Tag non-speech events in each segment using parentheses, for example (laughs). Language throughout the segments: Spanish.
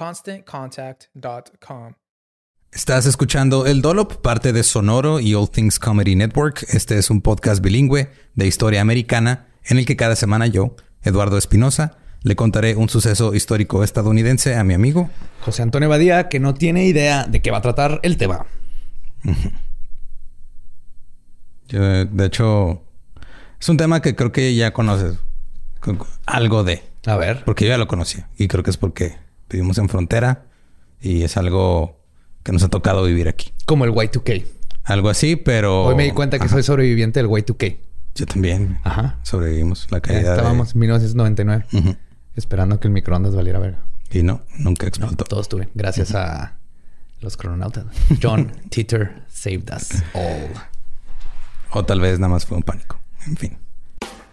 ConstantContact.com. Estás escuchando El Dolop, parte de Sonoro y All Things Comedy Network. Este es un podcast bilingüe de historia americana en el que cada semana yo, Eduardo Espinosa, le contaré un suceso histórico estadounidense a mi amigo José Antonio Badía, que no tiene idea de qué va a tratar el tema. (laughs) Yo, de hecho, es un tema que creo que ya conoces. Algo de. A ver. Porque yo ya lo conocía. Y creo que es porque vivimos en frontera y es algo que nos ha tocado vivir aquí. Como el Y2K. Algo así, pero... Hoy me di cuenta que soy sobreviviente del Y2K. Yo también. Ajá. Sobrevivimos la caída Estábamos en 1999. Esperando que el microondas valiera verga. Y no, nunca explotó. No, todos tuve. Gracias a los crononautas. John (laughs) Titor saved us all. O tal vez nada más fue un pánico. En fin.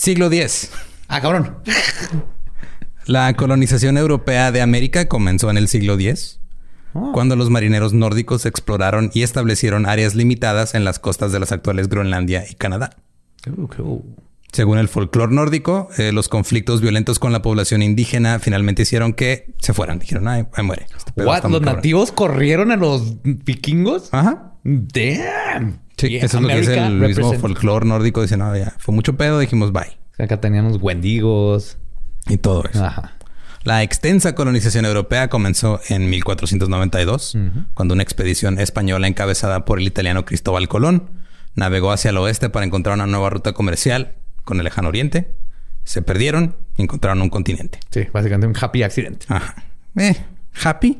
Siglo X. Ah, cabrón. La colonización europea de América comenzó en el siglo X, Oh. cuando los marineros nórdicos exploraron y establecieron áreas limitadas en las costas de las actuales Groenlandia y Canadá. Según el folclore nórdico, eh, los conflictos violentos con la población indígena finalmente hicieron que se fueran. Dijeron, ay, muere. Este What? ¿Los cabrón". nativos corrieron a los vikingos? Ajá. Damn. Sí, eso es lo que dice el mismo folclore nórdico. Dice, no, ya fue mucho pedo, dijimos bye. Acá teníamos wendigos. Y todo eso. Ajá. La extensa colonización europea comenzó en 1492, cuando una expedición española encabezada por el italiano Cristóbal Colón navegó hacia el oeste para encontrar una nueva ruta comercial con el lejano oriente. Se perdieron y encontraron un continente. Sí, básicamente un happy accident. Ajá. Eh, happy.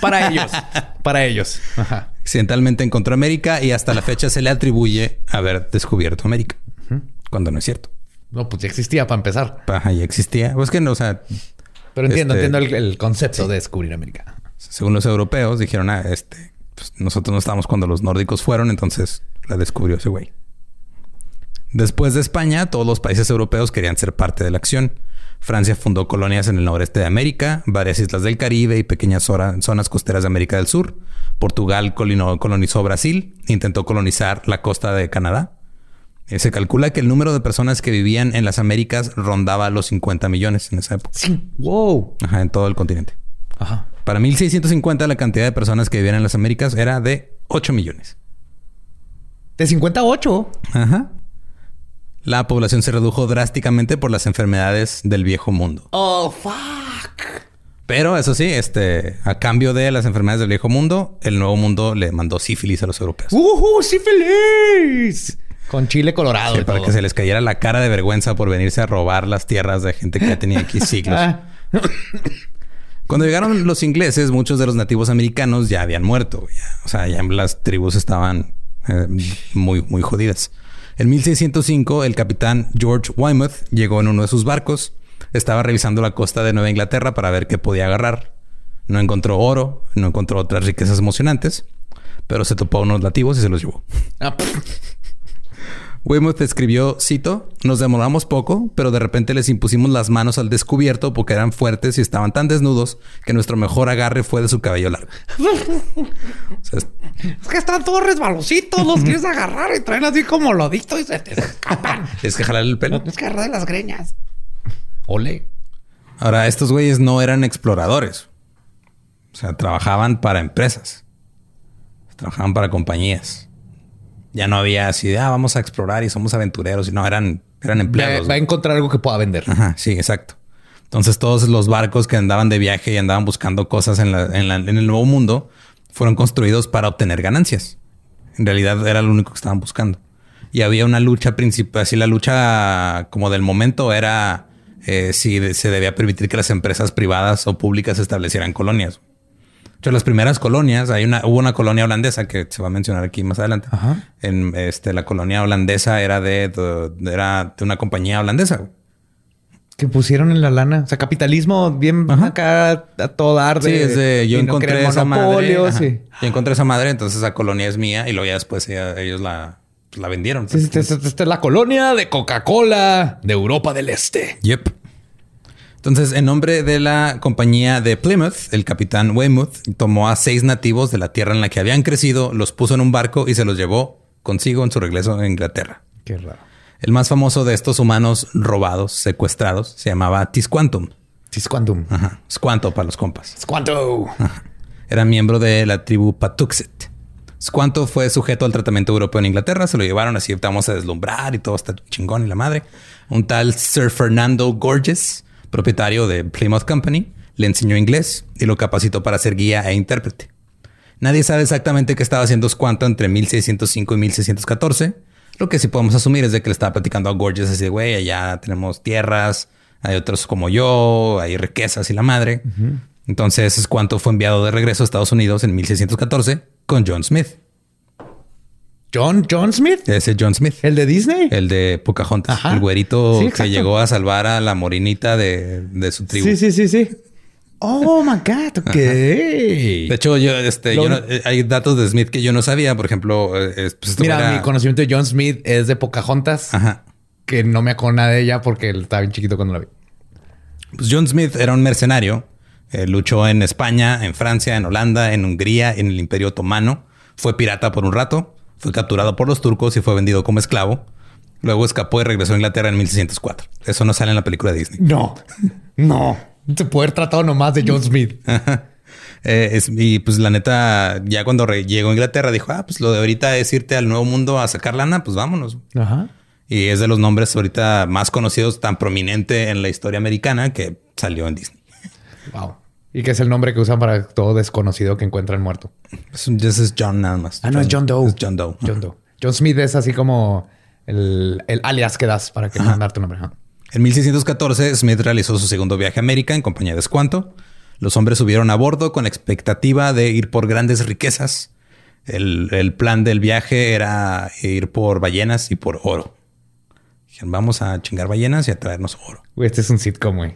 Para ellos. (laughs) Para ellos. Ajá. Accidentalmente encontró América y hasta la fecha se le atribuye haber descubierto América. Cuando no es cierto. No, pues ya existía para empezar. Ajá, ya existía. Pues que no, o sea, Pero entiendo, Este- entiendo el, el concepto de descubrir América. según los europeos, dijeron, ah, este, pues nosotros no estábamos cuando los nórdicos fueron, entonces la descubrió ese güey. Después de España, todos los países europeos querían ser parte de la acción. Francia fundó colonias en el noreste de América, varias islas del Caribe y pequeñas zonas costeras de América del Sur. Portugal colonizó Brasil, intentó colonizar la costa de Canadá. Eh, se calcula que el número de personas que vivían en las Américas rondaba los 50 millones en esa época. Sí. Wow. Ajá, en todo el continente. Ajá. Para 1650 la cantidad de personas que vivían en las Américas era de 8 millones. De 58. Ajá. La población se redujo drásticamente por las enfermedades del viejo mundo. Oh, fuck. Pero eso sí, este, a cambio de las enfermedades del viejo mundo, el nuevo mundo le mandó sífilis a los europeos. ¡Uh, sí feliz! Con chile colorado. Sí, y para todo. que se les cayera la cara de vergüenza por venirse a robar las tierras de gente que ya tenía aquí (laughs) siglos. Ah. Cuando llegaron los ingleses, muchos de los nativos americanos ya habían muerto. ya. o sea, ya las tribus estaban eh, muy, muy jodidas. En 1605, el capitán George Weymouth llegó en uno de sus barcos. Estaba revisando la costa de Nueva Inglaterra para ver qué podía agarrar. No encontró oro, no encontró otras riquezas emocionantes, pero se topó a unos nativos y se los llevó. Ah. Weymouth escribió, cito, nos demoramos poco, pero de repente les impusimos las manos al descubierto porque eran fuertes y estaban tan desnudos que nuestro mejor agarre fue de su cabello largo. (laughs) O sea, es- Es que están todos resbalositos. Los quieres agarrar y traen así como lodito y se te escapan. (laughs) es que jalar el pelo. Tienes que agarrar de las greñas. Ole. Ahora, estos güeyes no eran exploradores. O sea, trabajaban para empresas. Trabajaban para compañías. Ya no había así de, ah, vamos a explorar y somos aventureros. Y no, eran, eran empleados. va a encontrar algo que pueda vender. Ajá, sí, exacto. Entonces todos los barcos que andaban de viaje y andaban buscando cosas en, la- en la- en el nuevo mundo fueron construidos para obtener ganancias. En realidad era lo único que estaban buscando. Y había una lucha principal, así la lucha como del momento era eh, si se debía permitir que las empresas privadas o públicas establecieran colonias. De hecho, las primeras colonias, hay una, hubo una colonia holandesa que se va a mencionar aquí más adelante. Ajá. En este, la colonia holandesa era de, de- era de una compañía holandesa. Que pusieron en la lana. O sea, capitalismo bien Ajá. acá a todo dar. Sí, es de yo no encontré esa madre. y- Yo encontré esa madre, entonces esa colonia es mía y luego ya después ella- ellos la, la vendieron. Sí, Esta esta- esta es la colonia de Coca-Cola de Europa del Este. Yep. Entonces, en nombre de la compañía de Plymouth, el capitán Weymouth tomó a seis nativos de la tierra en la que habían crecido, los puso en un barco y se los llevó consigo en su regreso a Inglaterra. Qué raro. El más famoso de estos humanos robados, secuestrados, se llamaba Tisquantum. Tisquantum. Ajá. Squanto para los compas. Squanto. Era miembro de la tribu Patuxet. Squanto fue sujeto al tratamiento europeo en Inglaterra. Se lo llevaron así, vamos a deslumbrar y todo está chingón y la madre. Un tal Sir Fernando Gorges, propietario de Plymouth Company, le enseñó inglés y lo capacitó para ser guía e intérprete. Nadie sabe exactamente qué estaba haciendo Squanto entre 1605 y 1614. Lo que sí podemos asumir es de que le estaba platicando a Gorges así de, güey, allá tenemos tierras, hay otros como yo, hay riquezas y la madre. Entonces Squanto fue enviado de regreso a Estados Unidos en 1614 con John Smith. John, John Smith. Ese John Smith, El de Disney. el de Pocahontas, Ajá. el güerito Sí, que llegó a salvar a la morinita de, de su tribu. Sí, sí, sí, sí. Oh my God. Ok. De hecho, yo, este, Lo- yo no- eh, hay datos de Smith que yo no sabía. Por ejemplo, eh, es- pues, esto Mira, era- mi conocimiento de John Smith es de Pocahontas, Ajá. que no me acuerdo nada de ella porque él estaba bien chiquito cuando la vi. Pues John Smith era un mercenario. Eh, luchó en España, en Francia, en Holanda, en Hungría, en el Imperio Otomano. Fue pirata por un rato. Fue capturado por los turcos y fue vendido como esclavo. Luego escapó y regresó a Inglaterra en 1604. Eso no sale en la película de Disney. No, no. Se puede haber tratado nomás de John Smith. (laughs) Eh, es- y pues la neta, ya cuando llegó a Inglaterra dijo, ah, pues lo de ahorita es irte al nuevo mundo a sacar lana, pues vámonos. Ajá. Y es de los nombres ahorita más conocidos, tan prominente en la historia americana que salió en Disney. Wow. Y que es el nombre que usan para todo desconocido que encuentran muerto. Es John nada más. Ah, no, es John Doe. Es John Doe. John Doe. John Smith es así como el, el alias que das para que mandar tu nombre. Ajá. En 1614, Smith realizó su segundo viaje a América en compañía de Squanto. Los hombres subieron a bordo con la expectativa de ir por grandes riquezas. El, el plan del viaje era ir por ballenas y por oro. Dijeron, vamos a chingar ballenas y a traernos oro. Güey, este es un sitcom, güey.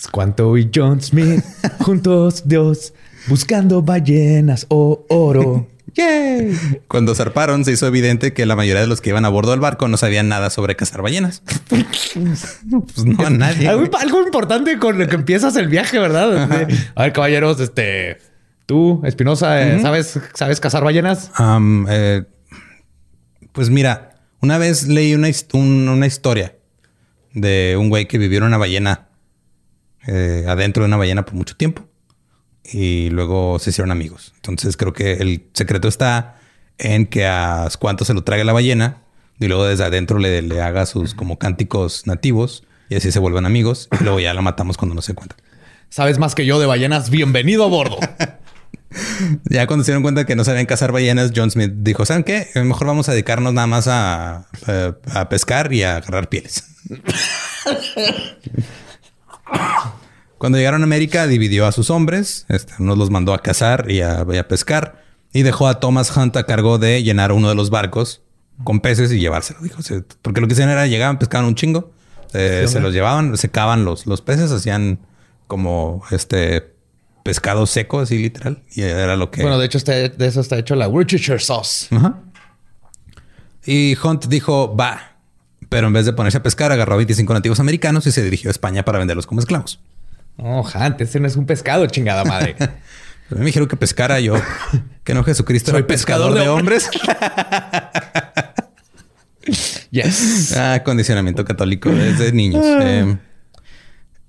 Squanto y John Smith (laughs) juntos, Dios, buscando ballenas o oro. (laughs) ¡Yay! Cuando zarparon, se hizo evidente que la mayoría de los que iban a bordo del barco no sabían nada sobre cazar ballenas. (laughs) pues no, nadie. Algo, algo importante con lo que empiezas el viaje, ¿verdad? A ver, caballeros, este... Tú, Espinosa, eh, ¿sabes, ¿sabes cazar ballenas? Eh, pues mira, Una vez leí una, un- una historia de un güey que vivió en una ballena, eh, adentro de una ballena por mucho tiempo. Y luego se hicieron amigos. Entonces creo que el secreto está en que a Squanto se lo trague la ballena y luego desde adentro le, le haga sus como cánticos nativos y así se vuelven amigos. Y luego ya la matamos cuando no se cuenta. Sabes más que yo de ballenas. Bienvenido a bordo. (laughs) Ya cuando se dieron cuenta que no sabían cazar ballenas, John Smith dijo, ¿saben qué? Eh, Mejor vamos a dedicarnos nada más a, a- a pescar y a agarrar pieles. (laughs) cuando llegaron a América, dividió a sus hombres. Este, unos los mandó a cazar y a, y a pescar. Y dejó a Thomas Hunt a cargo de llenar uno de los barcos con peces y llevárselo. Dijo, "Se- porque lo que hacían era llegaban, pescaban un chingo. eh, se los llevaban, secaban los, los peces, hacían como este pescado seco, así literal. Y era lo que... bueno, de hecho, de eso está hecho la Worcestershire sauce. Ajá. Y Hunt dijo, va. Pero en vez de ponerse a pescar, agarró a 25 nativos americanos y se dirigió a España para venderlos como esclavos. Oh, Hunt, ese no es un pescado, chingada madre. (laughs) Pero a mí me dijeron que pescara yo. (laughs) Que no Jesucristo Soy era pescador, de hombres. (laughs) yes. ah, condicionamiento católico desde niños. Eh,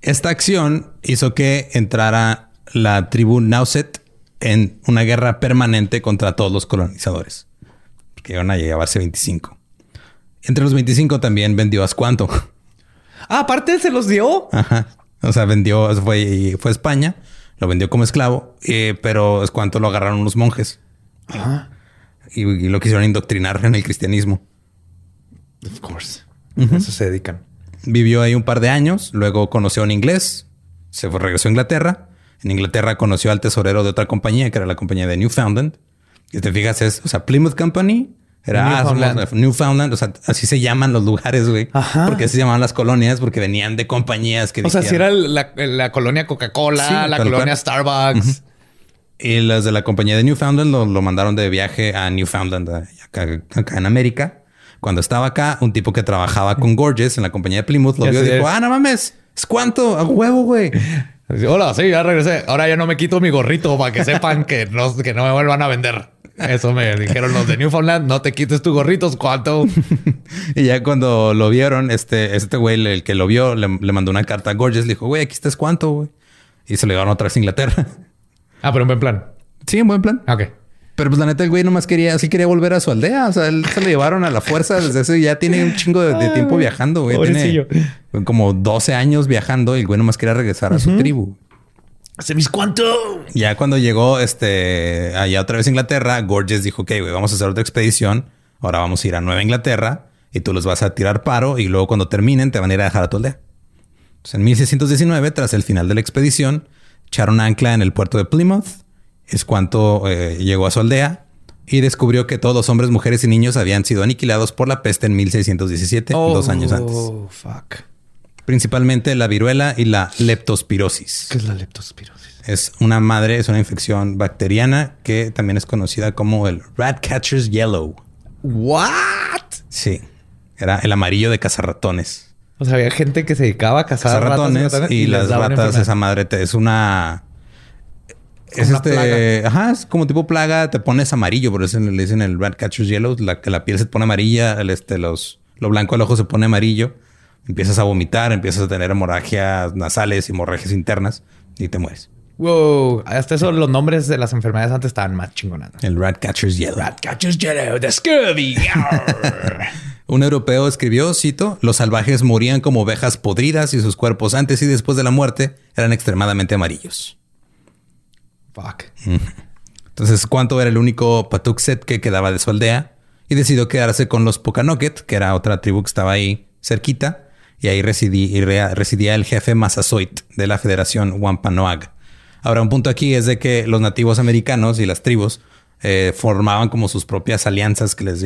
esta acción hizo que entrara la tribu Nauset en una guerra permanente contra todos los colonizadores. Que iban a llevarse 25. Entre los 25 también vendió a Squanto. Ah, aparte se los dio. Ajá. O sea, vendió, fue, fue a España, lo vendió como esclavo, eh, pero es cuanto lo agarraron unos monjes y, y lo quisieron indoctrinar en el cristianismo. Of course. Eso se dedican. Vivió ahí un par de años, luego conoció a un inglés, se fue, regresó a Inglaterra. En Inglaterra conoció al tesorero de otra compañía, que era la compañía de Newfoundland. Y te fijas, es, o sea, Plymouth Company era ah, Newfoundland. Newfoundland. O sea, así se llaman los lugares, güey. Ajá. Porque así se llamaban las colonias, porque venían de compañías que O sea, si era la, la colonia Coca-Cola, Sí, la colonia cual. Starbucks. Y las de la compañía de Newfoundland lo, lo mandaron de viaje a Newfoundland, acá, acá en América. Cuando estaba acá, un tipo que trabajaba con Gorges en la compañía de Plymouth lo vio y dijo, ah, no mames, es cuánto, a huevo, güey. Hola, sí, ya regresé. Ahora ya no me quito mi gorrito para que sepan que no, que no me vuelvan a vender. Eso me dijeron los de Newfoundland. No te quites tu gorrito, ¿cuánto? (laughs) Y ya cuando lo vieron, este, este güey, el que lo vio, le, le mandó una carta a Gorges, le dijo, güey, aquí estás cuánto, güey. Y se lo llevaron otra vez a Inglaterra. Ah, pero en buen plan. sí, en buen plan. Ah, Ok. Pero pues la neta, el güey nomás quería, sí quería volver a su aldea. O sea, él se lo llevaron a la fuerza desde eso ya tiene un chingo de, de tiempo viajando, güey. Tiene como 12 años viajando y el güey nomás quería regresar a su tribu. ¿Hace mis cuánto? Ya cuando llegó este allá otra vez a Inglaterra, Gorges dijo, ok, güey, vamos a hacer otra expedición. Ahora vamos a ir a Nueva Inglaterra y tú los vas a tirar paro y luego cuando terminen te van a ir a dejar a tu aldea. Entonces, en 1619, tras el final de la expedición, echaron ancla en el puerto de Plymouth. Es cuanto eh, llegó a su aldea y descubrió que todos los hombres, mujeres y niños habían sido aniquilados por la peste en 1617, dos años antes. Oh, fuck. Principalmente la viruela y la leptospirosis. ¿Qué es la leptospirosis? Es una madre, es una infección bacteriana que también es conocida como el Ratcatcher's Yellow. ¿What? Sí, era el amarillo de cazarratones. O sea, había gente que se dedicaba a cazar Cazarratones ratas y, las ratas, esa madre te- es una. Es una este. Ajá, es como tipo plaga, te pones amarillo, por eso le dicen el Ratcatcher's Yellow, la, que la piel se pone amarilla, el, este, los, lo blanco del ojo se pone amarillo, empiezas a vomitar, empiezas a tener hemorragias nasales, hemorragias internas y te mueres. Wow. Hasta eso, los nombres de las enfermedades antes estaban más chingonadas. El Ratcatcher's Yellow. Catches Yellow, the scurvy. (laughs) Un europeo escribió, cito, los salvajes morían como ovejas podridas y sus cuerpos antes y después de la muerte eran extremadamente amarillos. Fuck. Entonces, Cuanto era el único Patuxet que quedaba de su aldea y decidió quedarse con los Pokanoket, que era otra tribu que estaba ahí cerquita, y ahí residí- y rea- residía el jefe Massasoit de la Federación Wampanoag. Ahora, un punto aquí es de que los nativos americanos y las tribus eh, formaban como sus propias alianzas que les,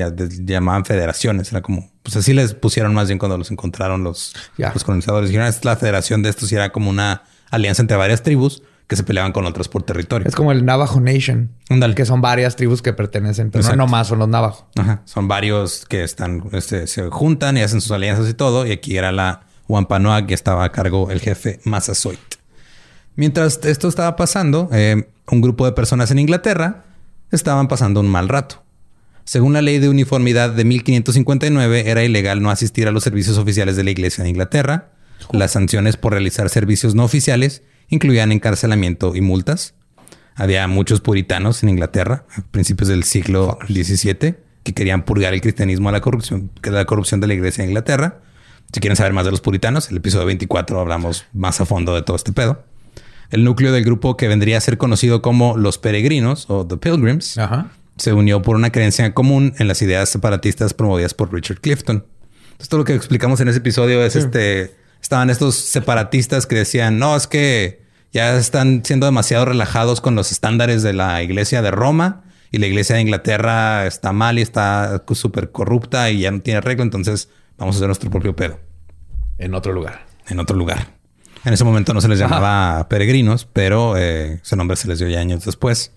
llamaban federaciones. Era como, pues así les pusieron más bien cuando los encontraron los, los colonizadores. Dijeron, esta es la federación de estos y era como una alianza entre varias tribus que se peleaban con otras por territorio. Es como el Navajo Nation. Que son varias tribus que pertenecen, pero Exacto. no nomás son los Navajo. Ajá. Son varios que están, este, se juntan y hacen sus alianzas y todo. Y aquí era la Wampanoag que estaba a cargo el jefe Massasoit. Mientras esto estaba pasando, eh, un grupo de personas en Inglaterra estaban pasando un mal rato. Según la ley de uniformidad de 1559, era ilegal no asistir a los servicios oficiales de la Iglesia de Inglaterra. Las sanciones por realizar servicios no oficiales incluían encarcelamiento y multas. Había muchos puritanos en Inglaterra a principios del siglo XVII que querían purgar el cristianismo a la corrupción, que la corrupción de la Iglesia de Inglaterra. Si quieren saber más de los puritanos, el episodio 24 hablamos más a fondo de todo este pedo. El núcleo del grupo que vendría a ser conocido como los peregrinos o The Pilgrims Ajá. se unió por una creencia común en las ideas separatistas promovidas por Richard Clifton. Entonces, todo lo que explicamos en ese episodio es este. Estaban estos separatistas que decían: no, es que ya están siendo demasiado relajados con los estándares de la iglesia de Roma y la iglesia de Inglaterra está mal y está súper corrupta y ya no tiene arreglo. Entonces, vamos a hacer nuestro propio pedo En otro lugar. en otro lugar. En ese momento no se les llamaba peregrinos, pero eh, ese nombre se les dio ya años después.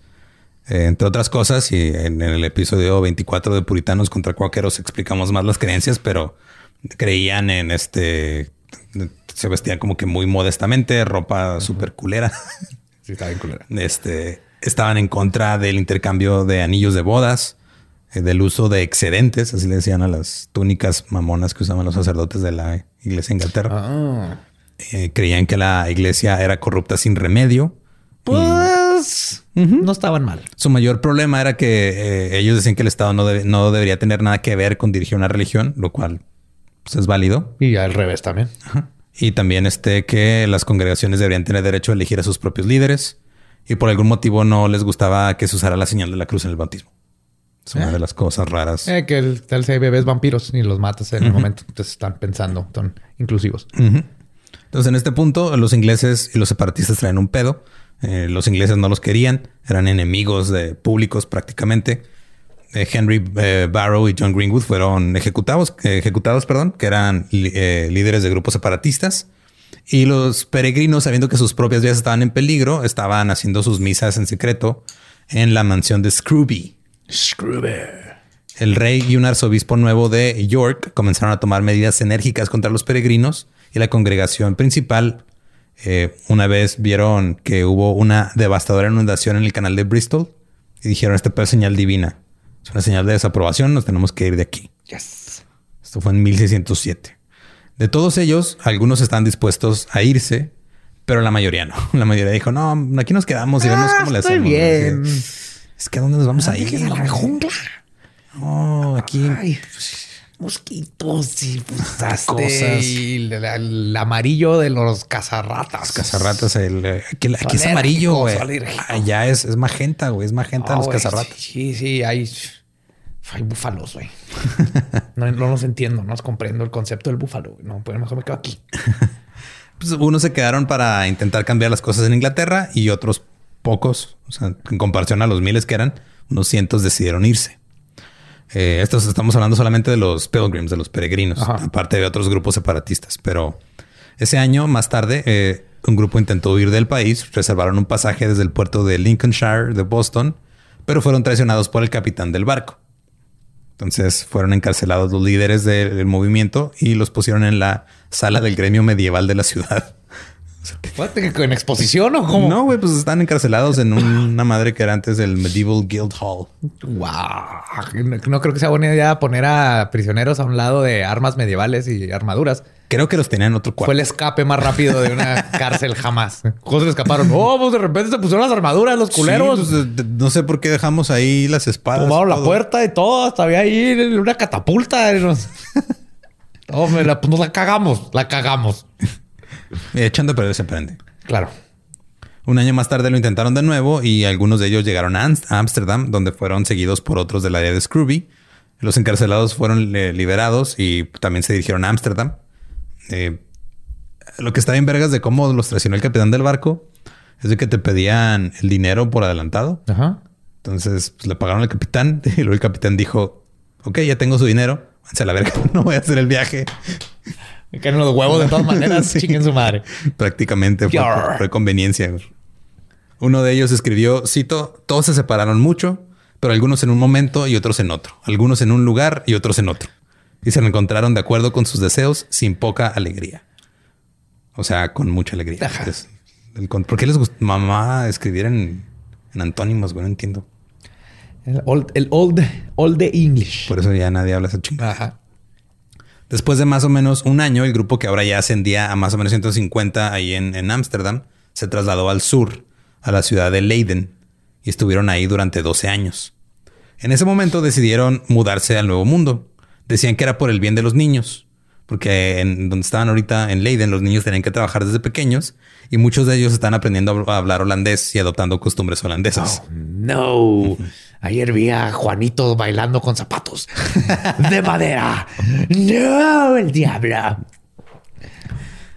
Eh, entre otras cosas, y en, en el episodio 24 de Puritanos contra Cuáqueros explicamos más las creencias, pero creían en este... Se vestían como que muy modestamente, ropa súper culera. (laughs) Sí, está bien culera. Este, estaban en contra del intercambio de anillos de bodas, eh, del uso de excedentes, así le decían a las túnicas mamonas que usaban los sacerdotes de la iglesia de Inglaterra. Ah. Eh, creían que la iglesia era corrupta sin remedio. Pues no estaban mal. Su mayor problema era que eh, ellos decían que el Estado no, debe- no debería tener nada que ver con dirigir una religión, lo cual pues, es válido. Y al revés también. Y también este que las congregaciones deberían tener derecho a elegir a sus propios líderes. Y por algún motivo no les gustaba que se usara la señal de la cruz en el bautismo. Es una Eh. de las cosas raras. Eh, que el, tal si hay bebés vampiros y los matas en el momento. Entonces están pensando, son inclusivos. Entonces, en este punto, los ingleses y los separatistas traen un pedo. Eh, los ingleses no los querían, eran enemigos de públicos prácticamente. Eh, Henry eh, Barrow y John Greenwood fueron ejecutados, eh, ejecutados, perdón, que eran líderes de grupos separatistas. Y los peregrinos, sabiendo que sus propias vidas estaban en peligro, estaban haciendo sus misas en secreto en la mansión de Scrooby. El rey y un arzobispo nuevo de York comenzaron a tomar medidas enérgicas contra los peregrinos y la congregación principal eh, una vez vieron que hubo una devastadora inundación en el canal de Bristol y dijeron, este pedo es señal divina. Es una señal de desaprobación, nos tenemos que ir de aquí. Yes. Esto fue en 1607. De todos ellos, algunos están dispuestos a irse, pero la mayoría no. (laughs) La mayoría dijo, no, aquí nos quedamos y vemos cómo le Ah, hacemos. bien. Es que ¿a dónde nos vamos a ir? Déjense la jungla. No, aquí... Ay, mosquitos y pues, (laughs) Cosas. Y el, el amarillo de los cazarratas. Cazarratas, el, eh, aquí, aquí Son es amarillo, güey. Allá es, es magenta, güey. Es magenta Ah, los cazarratas. Sí, sí, hay, hay búfalos, güey. (laughs) no, no los entiendo, no los comprendo el concepto del búfalo. güey. No, pues mejor me quedo aquí. (laughs) Pues unos se quedaron para intentar cambiar las cosas en Inglaterra y otros pocos, o sea, en comparación a los miles que eran, unos cientos decidieron irse. Eh, estos estamos hablando solamente de los pilgrims, de los peregrinos, Ajá. aparte de otros grupos separatistas. Pero ese año, más tarde, eh, un grupo intentó huir del país, reservaron un pasaje desde el puerto de Lincolnshire de Boston, pero fueron traicionados por el capitán del barco. Entonces fueron encarcelados los líderes del, del movimiento y los pusieron en la sala del gremio medieval de la ciudad. What, ¿En exposición o cómo? No, güey, pues están encarcelados en una madre que era antes del Medieval Guild Hall. Wow. No, no creo que sea buena idea poner a prisioneros a un lado de armas medievales y armaduras. Creo que los tenían en otro Fue cuarto. el escape más rápido de una (laughs) cárcel jamás. ¿Cómo se escaparon? Oh, pues de repente se pusieron las armaduras, los culeros. Sí, pues, no sé por qué dejamos ahí las espadas. Tomaron la puerta y todo. Hasta había ahí una catapulta. y nos- (laughs) Oh, me la, pues nos la cagamos. La cagamos. Eh, Echando a perder se aprende. Claro. Un año más tarde lo intentaron de nuevo y algunos de ellos llegaron a Ámsterdam, donde fueron seguidos por otros del área de Scrooby. Los encarcelados fueron eh, liberados y también se dirigieron a Ámsterdam. Eh, lo que está bien vergas de cómo los traicionó el capitán del barco es de que te pedían el dinero por adelantado. Ajá. Entonces pues, le pagaron al capitán (laughs) y luego el capitán dijo, ok, ya tengo su dinero. Váyanse a la verga, (laughs) no voy a hacer el viaje. Me caen los huevos de todas maneras. (laughs) Sí. Chinguen su madre. Prácticamente fue, conveniencia. Uno de ellos escribió, cito, todos se separaron mucho, pero algunos en un momento y otros en otro. Algunos en un lugar y otros en otro. Y se encontraron de acuerdo con sus deseos sin poca alegría. O sea, con mucha alegría. Ajá. Es el con- ¿Por qué les gusta mamá escribir en, en antónimos? Güey, no entiendo. El old, el old, old English. Por eso ya nadie habla esa chingada. Ajá. Después de más o menos un año, el grupo que ahora ya ascendía a más o menos 150 ahí en Ámsterdam se trasladó al sur, a la ciudad de Leiden, y estuvieron ahí durante 12 años. En ese momento decidieron mudarse al Nuevo Mundo. Decían que era por el bien de los niños, porque en donde estaban ahorita en Leiden los niños tenían que trabajar desde pequeños y muchos de ellos están aprendiendo a hablar holandés y adoptando costumbres holandesas. No. (laughs) Ayer vi a Juanito bailando con zapatos de madera. No, el diablo.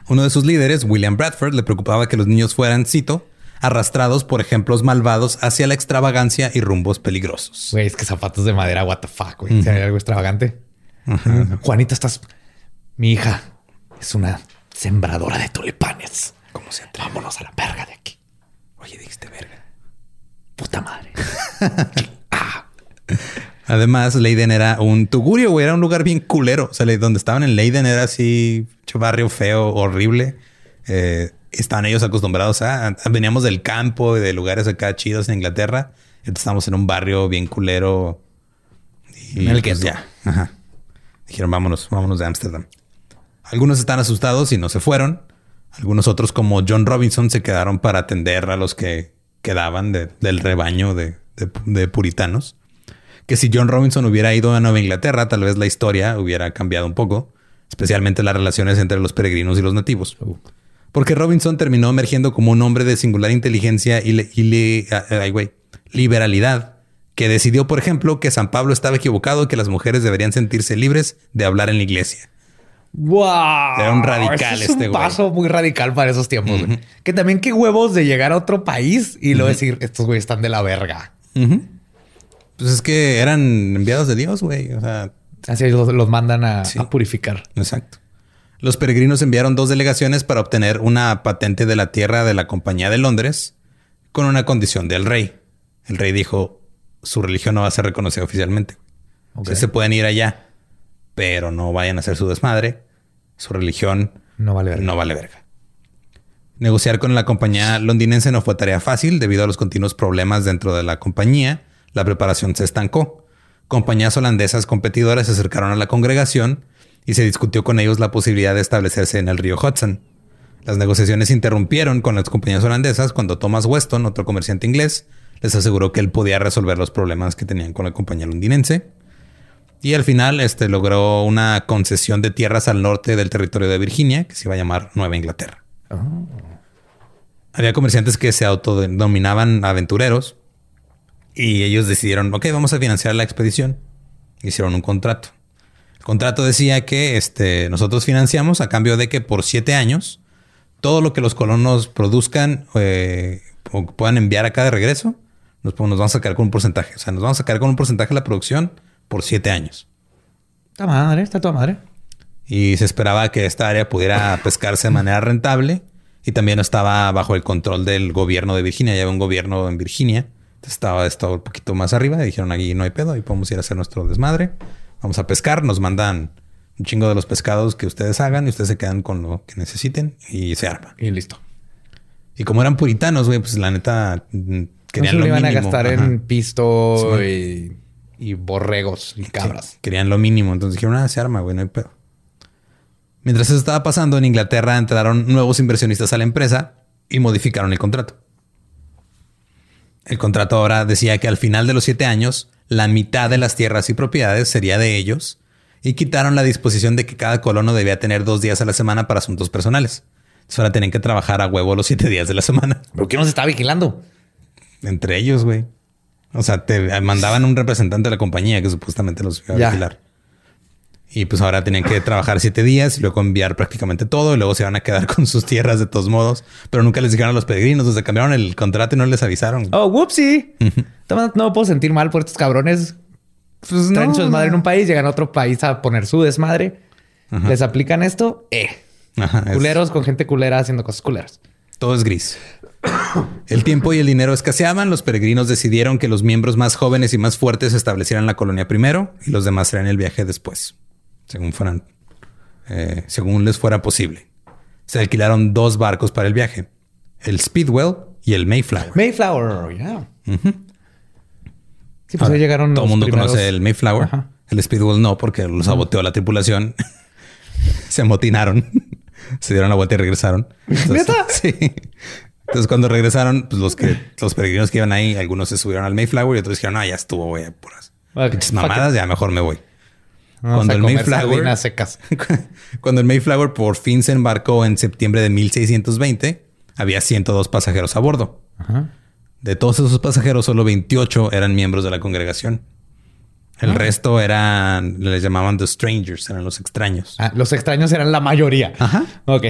Uno de sus líderes, William Bradford, le preocupaba que los niños fueran, cito, arrastrados por ejemplos malvados hacia la extravagancia y rumbos peligrosos. Güey, es que zapatos de madera, what the fuck, güey. Si hay algo extravagante. Juanita, estás. Mi hija es una sembradora de tulipanes. ¿Cómo se atreve? Vámonos a la verga de aquí. Oye, dijiste verga. Puta madre. (laughs) Además, Leiden era un tugurio, güey. Era un lugar bien culero. O sea, donde estaban en Leiden era así, barrio feo, horrible. Eh, estaban ellos acostumbrados a, a- Veníamos del campo y de lugares acá chidos en Inglaterra. Entonces estábamos en un barrio bien culero. Y En el pues, ya. Ajá. Dijeron, vámonos, vámonos de Ámsterdam. Algunos están asustados y no se fueron. Algunos otros, como John Robinson, se quedaron para atender a los que quedaban de- del rebaño de- puritanos que si John Robinson hubiera ido a Nueva Inglaterra, tal vez la historia hubiera cambiado un poco, especialmente las relaciones entre los peregrinos y los nativos. Porque Robinson terminó emergiendo como un hombre de singular inteligencia y, liberalidad, que decidió, por ejemplo, que San Pablo estaba equivocado y que las mujeres deberían sentirse libres de hablar en la iglesia. Wow. Era un radical Ese es este un güey. paso muy radical para esos tiempos. Que también qué huevos de llegar a otro país y luego decir estos güeyes están de la verga. Pues es que eran enviados de Dios, güey. O sea, Así los, los mandan a, Sí. a purificar. Exacto. Los peregrinos enviaron dos delegaciones para obtener una patente de la tierra de la Compañía de Londres con una condición del rey. El rey dijo, su religión no va a ser reconocida oficialmente. O sea, Ok. se pueden ir allá, pero no vayan a hacer su desmadre. Su religión No vale verga. no vale verga. Negociar con la compañía londinense no fue tarea fácil debido a los continuos problemas dentro de la compañía. La preparación se estancó. Compañías holandesas competidoras se acercaron a la congregación y se discutió con ellos la posibilidad de establecerse en el río Hudson. Las negociaciones se interrumpieron con las compañías holandesas cuando Thomas Weston, otro comerciante inglés, les aseguró que él podía resolver los problemas que tenían con la compañía londinense. Y al final este, logró una concesión de tierras al norte del territorio de Virginia, que se iba a llamar Nueva Inglaterra. Había comerciantes que se autodenominaban aventureros y ellos decidieron, ok, vamos a financiar la expedición. Hicieron un contrato. El contrato decía que este, nosotros financiamos a cambio de que por siete años todo lo que los colonos produzcan eh, o puedan enviar acá de regreso, nos, nos vamos a sacar con un porcentaje. O sea, nos vamos a sacar con un porcentaje de la producción por siete años. Está madre, está toda madre. Y se esperaba que esta área pudiera pescarse de manera rentable y también estaba bajo el control del gobierno de Virginia. Ya había un gobierno en Virginia. Entonces estaba esto un poquito más arriba. Y dijeron aquí no hay pedo, ahí podemos ir a hacer nuestro desmadre. Vamos a pescar, nos mandan un chingo de los pescados que ustedes hagan y ustedes se quedan con lo que necesiten y se arma. Y listo. Y como eran puritanos, güey, pues la neta mm, No querían se lo lo iban a mínimo. gastar Ajá. en pisto Sí. y, y borregos y cabras. Sí, querían lo mínimo. Entonces dijeron, ah, se arma, güey, no hay pedo. Mientras eso estaba pasando, en Inglaterra entraron nuevos inversionistas a la empresa y modificaron el contrato. El contrato ahora decía que al final de los siete años, la mitad de las tierras y propiedades sería de ellos y quitaron la disposición de que cada colono debía tener dos días a la semana para asuntos personales. Entonces ahora tenían que trabajar a huevo los siete días de la semana. ¿Pero quién nos está vigilando? Entre ellos, güey. O sea, te mandaban un representante de la compañía que supuestamente los iba a vigilar. Y pues ahora tenían que trabajar siete días y luego enviar prácticamente todo y luego se iban a quedar (laughs) con sus tierras de todos modos. Pero nunca les dijeron a los peregrinos, o sea, cambiaron el contrato y no les avisaron. Oh, whoopsie. No puedo sentir mal por estos cabrones. pues Traen su desmadre en un país, llegan a otro país a poner su desmadre. Les aplican esto. Eh. Ajá, es- Culeros con gente culera haciendo cosas culeras. Todo es gris. El tiempo y el dinero escaseaban. Los peregrinos decidieron que los miembros más jóvenes y más fuertes establecieran la colonia primero y los demás harían el viaje después, según fueran, eh, según les fuera posible. Se alquilaron dos barcos para el viaje, el Speedwell y el Mayflower. Mayflower, yeah. Sí, pues ahí llegaron Todo el mundo primeros- conoce el Mayflower. Ajá. El Speedwell no, porque lo saboteó la tripulación. (laughs) Se amotinaron. (laughs) Se dieron la vuelta y regresaron. Entonces. (laughs) Sí. Entonces, cuando regresaron, pues los que los peregrinos que iban ahí, algunos se subieron al Mayflower y otros dijeron, no, ya estuvo, güey, puras Ok, pinches fuck mamadas, ya mejor me voy. Vamos Cuando el Mayflower- secas. (laughs) Cuando el Mayflower por fin se embarcó en septiembre de 1620, había 102 pasajeros a bordo. Ajá. De todos esos pasajeros, solo 28 eran miembros de la congregación. El Ah. resto eran, les llamaban the strangers, eran los extraños. Ah, los extraños eran la mayoría. Ajá. Ok.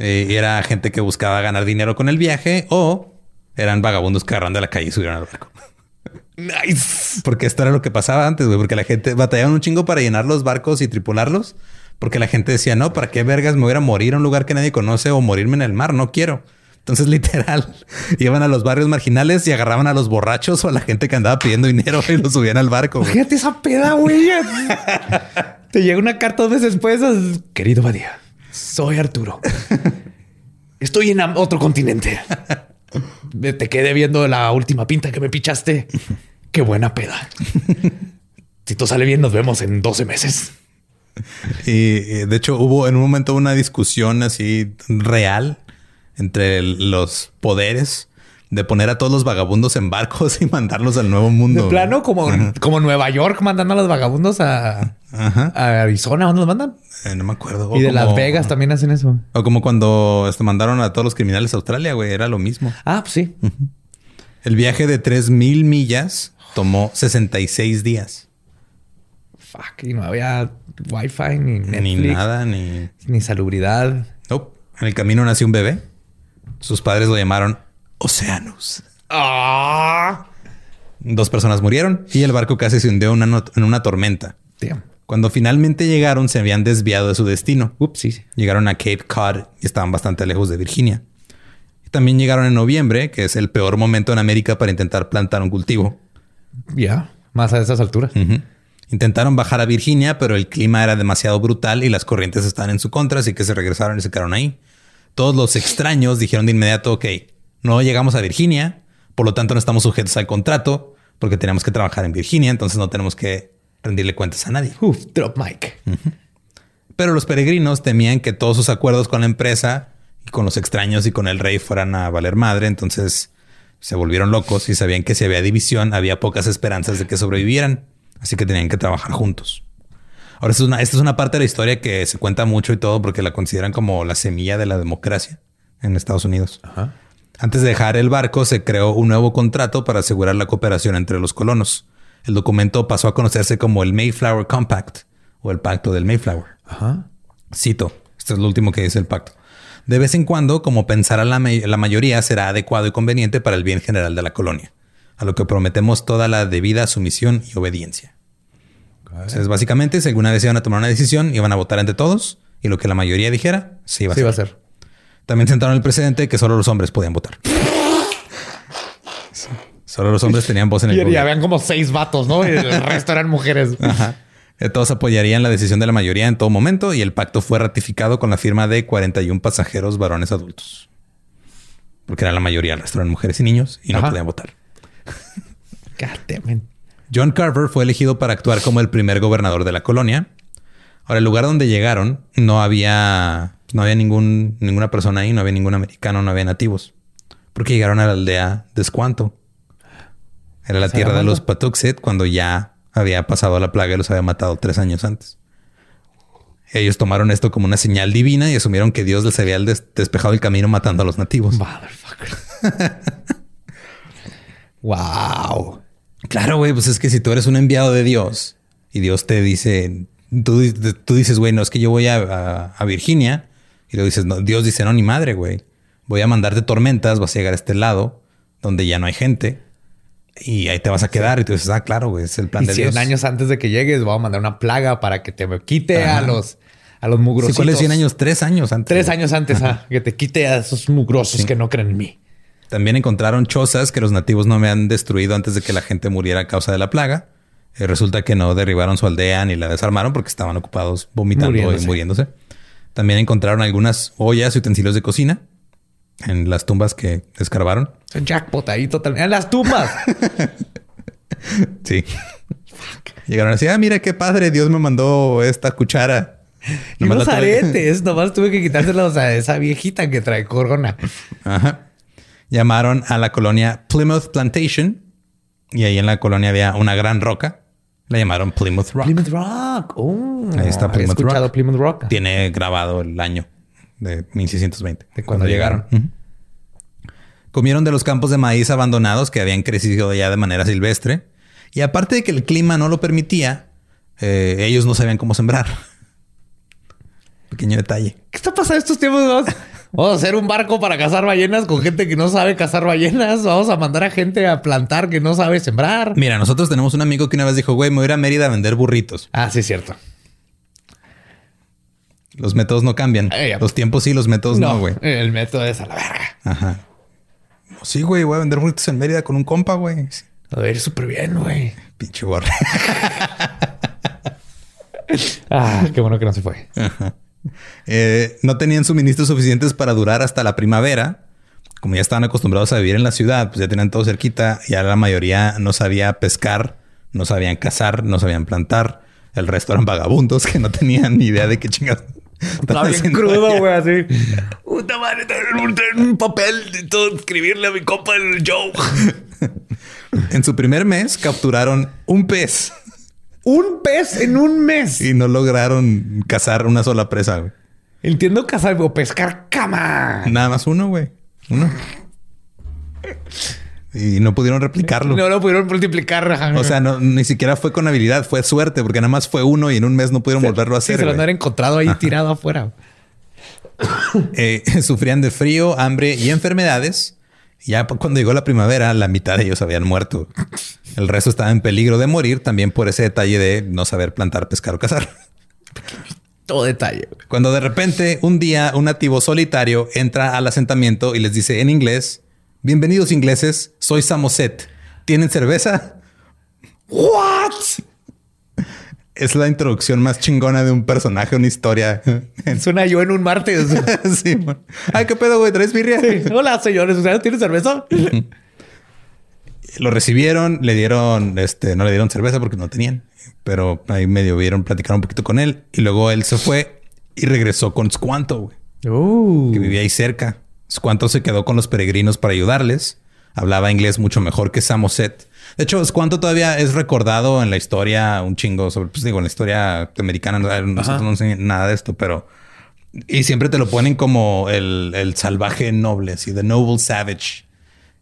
Eh, y era gente que buscaba ganar dinero con el viaje o eran vagabundos que agarraron de la calle y subieron al barco. (laughs) Nice. Porque esto era lo que pasaba antes, güey, porque la gente batallaban un chingo para llenar los barcos y tripularlos. Porque la gente decía, no, ¿para qué vergas me voy a ir a morir a un lugar que nadie conoce o morirme en el mar? No quiero. Entonces, (laughs) literal, iban a los barrios marginales y agarraban a los borrachos o a la gente que andaba pidiendo dinero y los subían al barco. Fíjate esa peda, güey. (laughs) Te llega una carta dos meses después. Querido Badía, soy Arturo. Estoy en otro continente. Te quedé viendo la última pinta que me pichaste. Qué buena peda. Si todo sale bien, nos vemos en 12 meses. Y, de hecho hubo en un momento una discusión así real entre los poderes de poner a todos los vagabundos en barcos (laughs) y mandarlos al nuevo mundo. De plano, como, como Nueva York mandando a los vagabundos a, Ajá. a Arizona. ¿Dónde los mandan? Eh, no me acuerdo. O y de como- Las Vegas también hacen eso. O como cuando este, mandaron a todos los criminales a Australia, güey. Era lo mismo. Ah, pues sí. El viaje de 3000 millas tomó 66 días. Fuck. Y no había wifi ni Netflix. Ni nada, ni. Ni salubridad. Nope. En el camino nació un bebé. Sus padres lo llamaron Oceanus. Ah. Dos personas murieron y el barco casi se hundió en una, en una tormenta. Damn. Cuando finalmente llegaron, se habían desviado de su destino. Ups, sí. Llegaron a Cape Cod y estaban bastante lejos de Virginia. También llegaron en noviembre, que es el peor momento en América para intentar plantar un cultivo. Ya. Más a esas alturas. Intentaron bajar a Virginia, pero el clima era demasiado brutal y las corrientes estaban en su contra, así que se regresaron y se quedaron ahí. Todos los extraños dijeron de inmediato, ok, no llegamos a Virginia, por lo tanto no estamos sujetos al contrato, porque tenemos que trabajar en Virginia, entonces no tenemos que rendirle cuentas a nadie. Uf, drop mic. Pero los peregrinos temían que todos sus acuerdos con la empresa y con los extraños y con el rey fueran a valer madre, entonces se volvieron locos y sabían que si había división había pocas esperanzas de que sobrevivieran, así que tenían que trabajar juntos. Ahora, esta es, una, esta es una parte de la historia que se cuenta mucho y todo porque la consideran como la semilla de la democracia en Estados Unidos. Ajá. Antes de dejar el barco, se creó un nuevo contrato para asegurar la cooperación entre los colonos. El documento pasó a conocerse como el Mayflower Compact o el Pacto del Mayflower. Ajá. Cito, esto es lo último que dice el pacto. De vez en cuando, como pensará la, ma- la mayoría, será adecuado y conveniente para el bien general de la colonia, a lo que prometemos toda la debida sumisión y obediencia. Entonces, básicamente, si alguna vez iban a tomar una decisión, iban a votar entre todos y lo que la mayoría dijera, se iba a Sí, hacer. va a ser. También sentaron el precedente que solo los hombres podían votar. Solo los hombres tenían voz en el Y gobierno. habían como seis vatos, ¿no? Y el (laughs) resto eran mujeres. Ajá. Eh, Todos apoyarían la decisión de la mayoría en todo momento y el pacto fue ratificado con la firma de 41 pasajeros varones adultos. Porque era la mayoría, el resto eran mujeres y niños y no podían votar. God. John Carver fue elegido para actuar como el primer gobernador de la colonia. Ahora, el lugar donde llegaron no había, no había ningún, ninguna persona ahí, no había ningún americano, no había nativos. Porque llegaron a la aldea de Escuanto. Era la tierra de los Patuxet cuando ya había pasado la plaga y los había matado tres años antes. Ellos tomaron esto como una señal divina y asumieron que Dios les había des- despejado el camino matando a los nativos. Motherfucker. (laughs) wow. Claro, güey, pues es que si tú eres un enviado de Dios y Dios te dice, tú, tú dices, güey, no es que yo voy a, a- a Virginia y lo dices, no, Dios dice, no, ni madre, güey, voy a mandarte tormentas, vas a llegar a este lado donde ya no hay gente y ahí te vas a quedar y tú dices, ah, claro, güey, es el plan Y de 100 Dios. años antes de que llegues, voy a mandar una plaga para que te me quite Ajá. a los, a los Sí, mugrositos. ¿Cuáles 100 años? Tres años antes. Tres güey. años antes, ah, que te quite a esos mugrosos que no creen en mí. También encontraron chozas que los nativos no habían destruido antes de que la gente muriera a causa de la plaga. Eh, resulta que no derribaron su aldea ni la desarmaron porque estaban ocupados vomitando Muriéndose. y muriéndose. También encontraron algunas ollas y utensilios de cocina en las tumbas que escarbaron. Es jackpot ahí totalmente. En las tumbas. (laughs) sí. Llegaron así, ah, mira qué padre, Dios me mandó esta cuchara. Y Nomás unos aretes. (laughs) Nomás tuve que quitárselos a esa viejita que trae corona. Ajá. Llamaron a la colonia Plymouth Plantation y ahí en la colonia había una gran roca. La llamaron Plymouth Rock. Plymouth Rock. Oh, Ahí está Plymouth escuchado Rock. Plymouth Rock. Tiene grabado el año de 1620. De cuando llegaron. Comieron de los campos de maíz abandonados que habían crecido ya de manera silvestre. Y aparte de que el clima no lo permitía, eh, ellos no sabían cómo sembrar. (laughs) Pequeño detalle. ¿Qué está pasando estos tiempos? (laughs) Vamos, a hacer un barco para cazar ballenas con gente que no sabe cazar ballenas. Vamos a mandar a gente a plantar que no sabe sembrar. Mira, nosotros tenemos un amigo que una vez dijo, güey, me voy a ir a Mérida a vender burritos. Ah, sí, es cierto. Los métodos no cambian. Eh, los tiempos sí, los métodos no, güey. el método es a la verga. Ajá. Sí, güey, voy a vender burritos en Mérida con un compa, güey. A ver, súper bien, güey. Pinche borre. (laughs) Ah, qué bueno que no se fue. Eh, no tenían suministros suficientes para durar hasta la primavera. Como ya estaban acostumbrados a vivir en la ciudad, pues ya tenían todo cerquita. Ya la mayoría no sabía pescar, no sabían cazar, no sabían plantar. El resto eran vagabundos que no tenían ni idea de qué chingados. Estaba bien crudo, güey, así. Puta madre, tener un, tener un papel de todo, escribirle a mi compa el Joe. (laughs) En su primer mes capturaron un pez un pez en un mes. y no lograron cazar una sola presa. güey. Entiendo cazar o pescar cama. Nada más uno, güey. Uno. Y no pudieron replicarlo. No lo pudieron multiplicar. O sea, no, ni siquiera fue con habilidad, fue suerte, porque nada más fue uno y en un mes no pudieron volverlo a Sí, hacer. se lo han encontrado ahí tirado afuera. Eh, (laughs) sufrían de frío, hambre y enfermedades. Ya cu- cuando llegó la primavera, la mitad de ellos habían muerto. El resto estaba en peligro de morir también por ese detalle de no saber plantar, pescar o cazar. Todo detalle. Cuando de repente un día un nativo solitario entra al asentamiento y les dice en inglés, bienvenidos ingleses, soy Samoset. ¿Tienen cerveza? What? Es la introducción más chingona de un personaje, una historia. (laughs) Suena yo en un martes. (laughs) sí. Ay, ¿qué pedo, güey? ¿Traes birria? Hola, señores. ¿Ustedes tienen cerveza? Lo recibieron, le dieron, este, no le dieron cerveza porque no tenían, pero ahí medio vieron, platicaron un poquito con él y luego él se fue y regresó con Squanto, güey, Uh. que vivía ahí cerca. Squanto se quedó con los peregrinos para ayudarles. Hablaba inglés mucho mejor que Samoset. De hecho, Squanto todavía es recordado en la historia un chingo sobre, pues digo, en la historia americana. no- Nosotros no sé nada de esto, pero y siempre te lo ponen como el, el salvaje noble, así, the noble savage.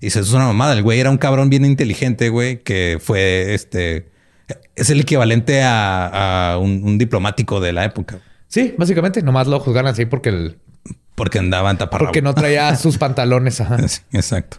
Y dices, es una mamada. El güey era un cabrón bien inteligente, güey, que fue este. Es el equivalente a, a un, un diplomático de la época. Sí, básicamente. Nomás lo juzgan así porque, el, Porque andaba en taparrabo. porque no traía (laughs) sus pantalones. Ajá. Sí, Exacto.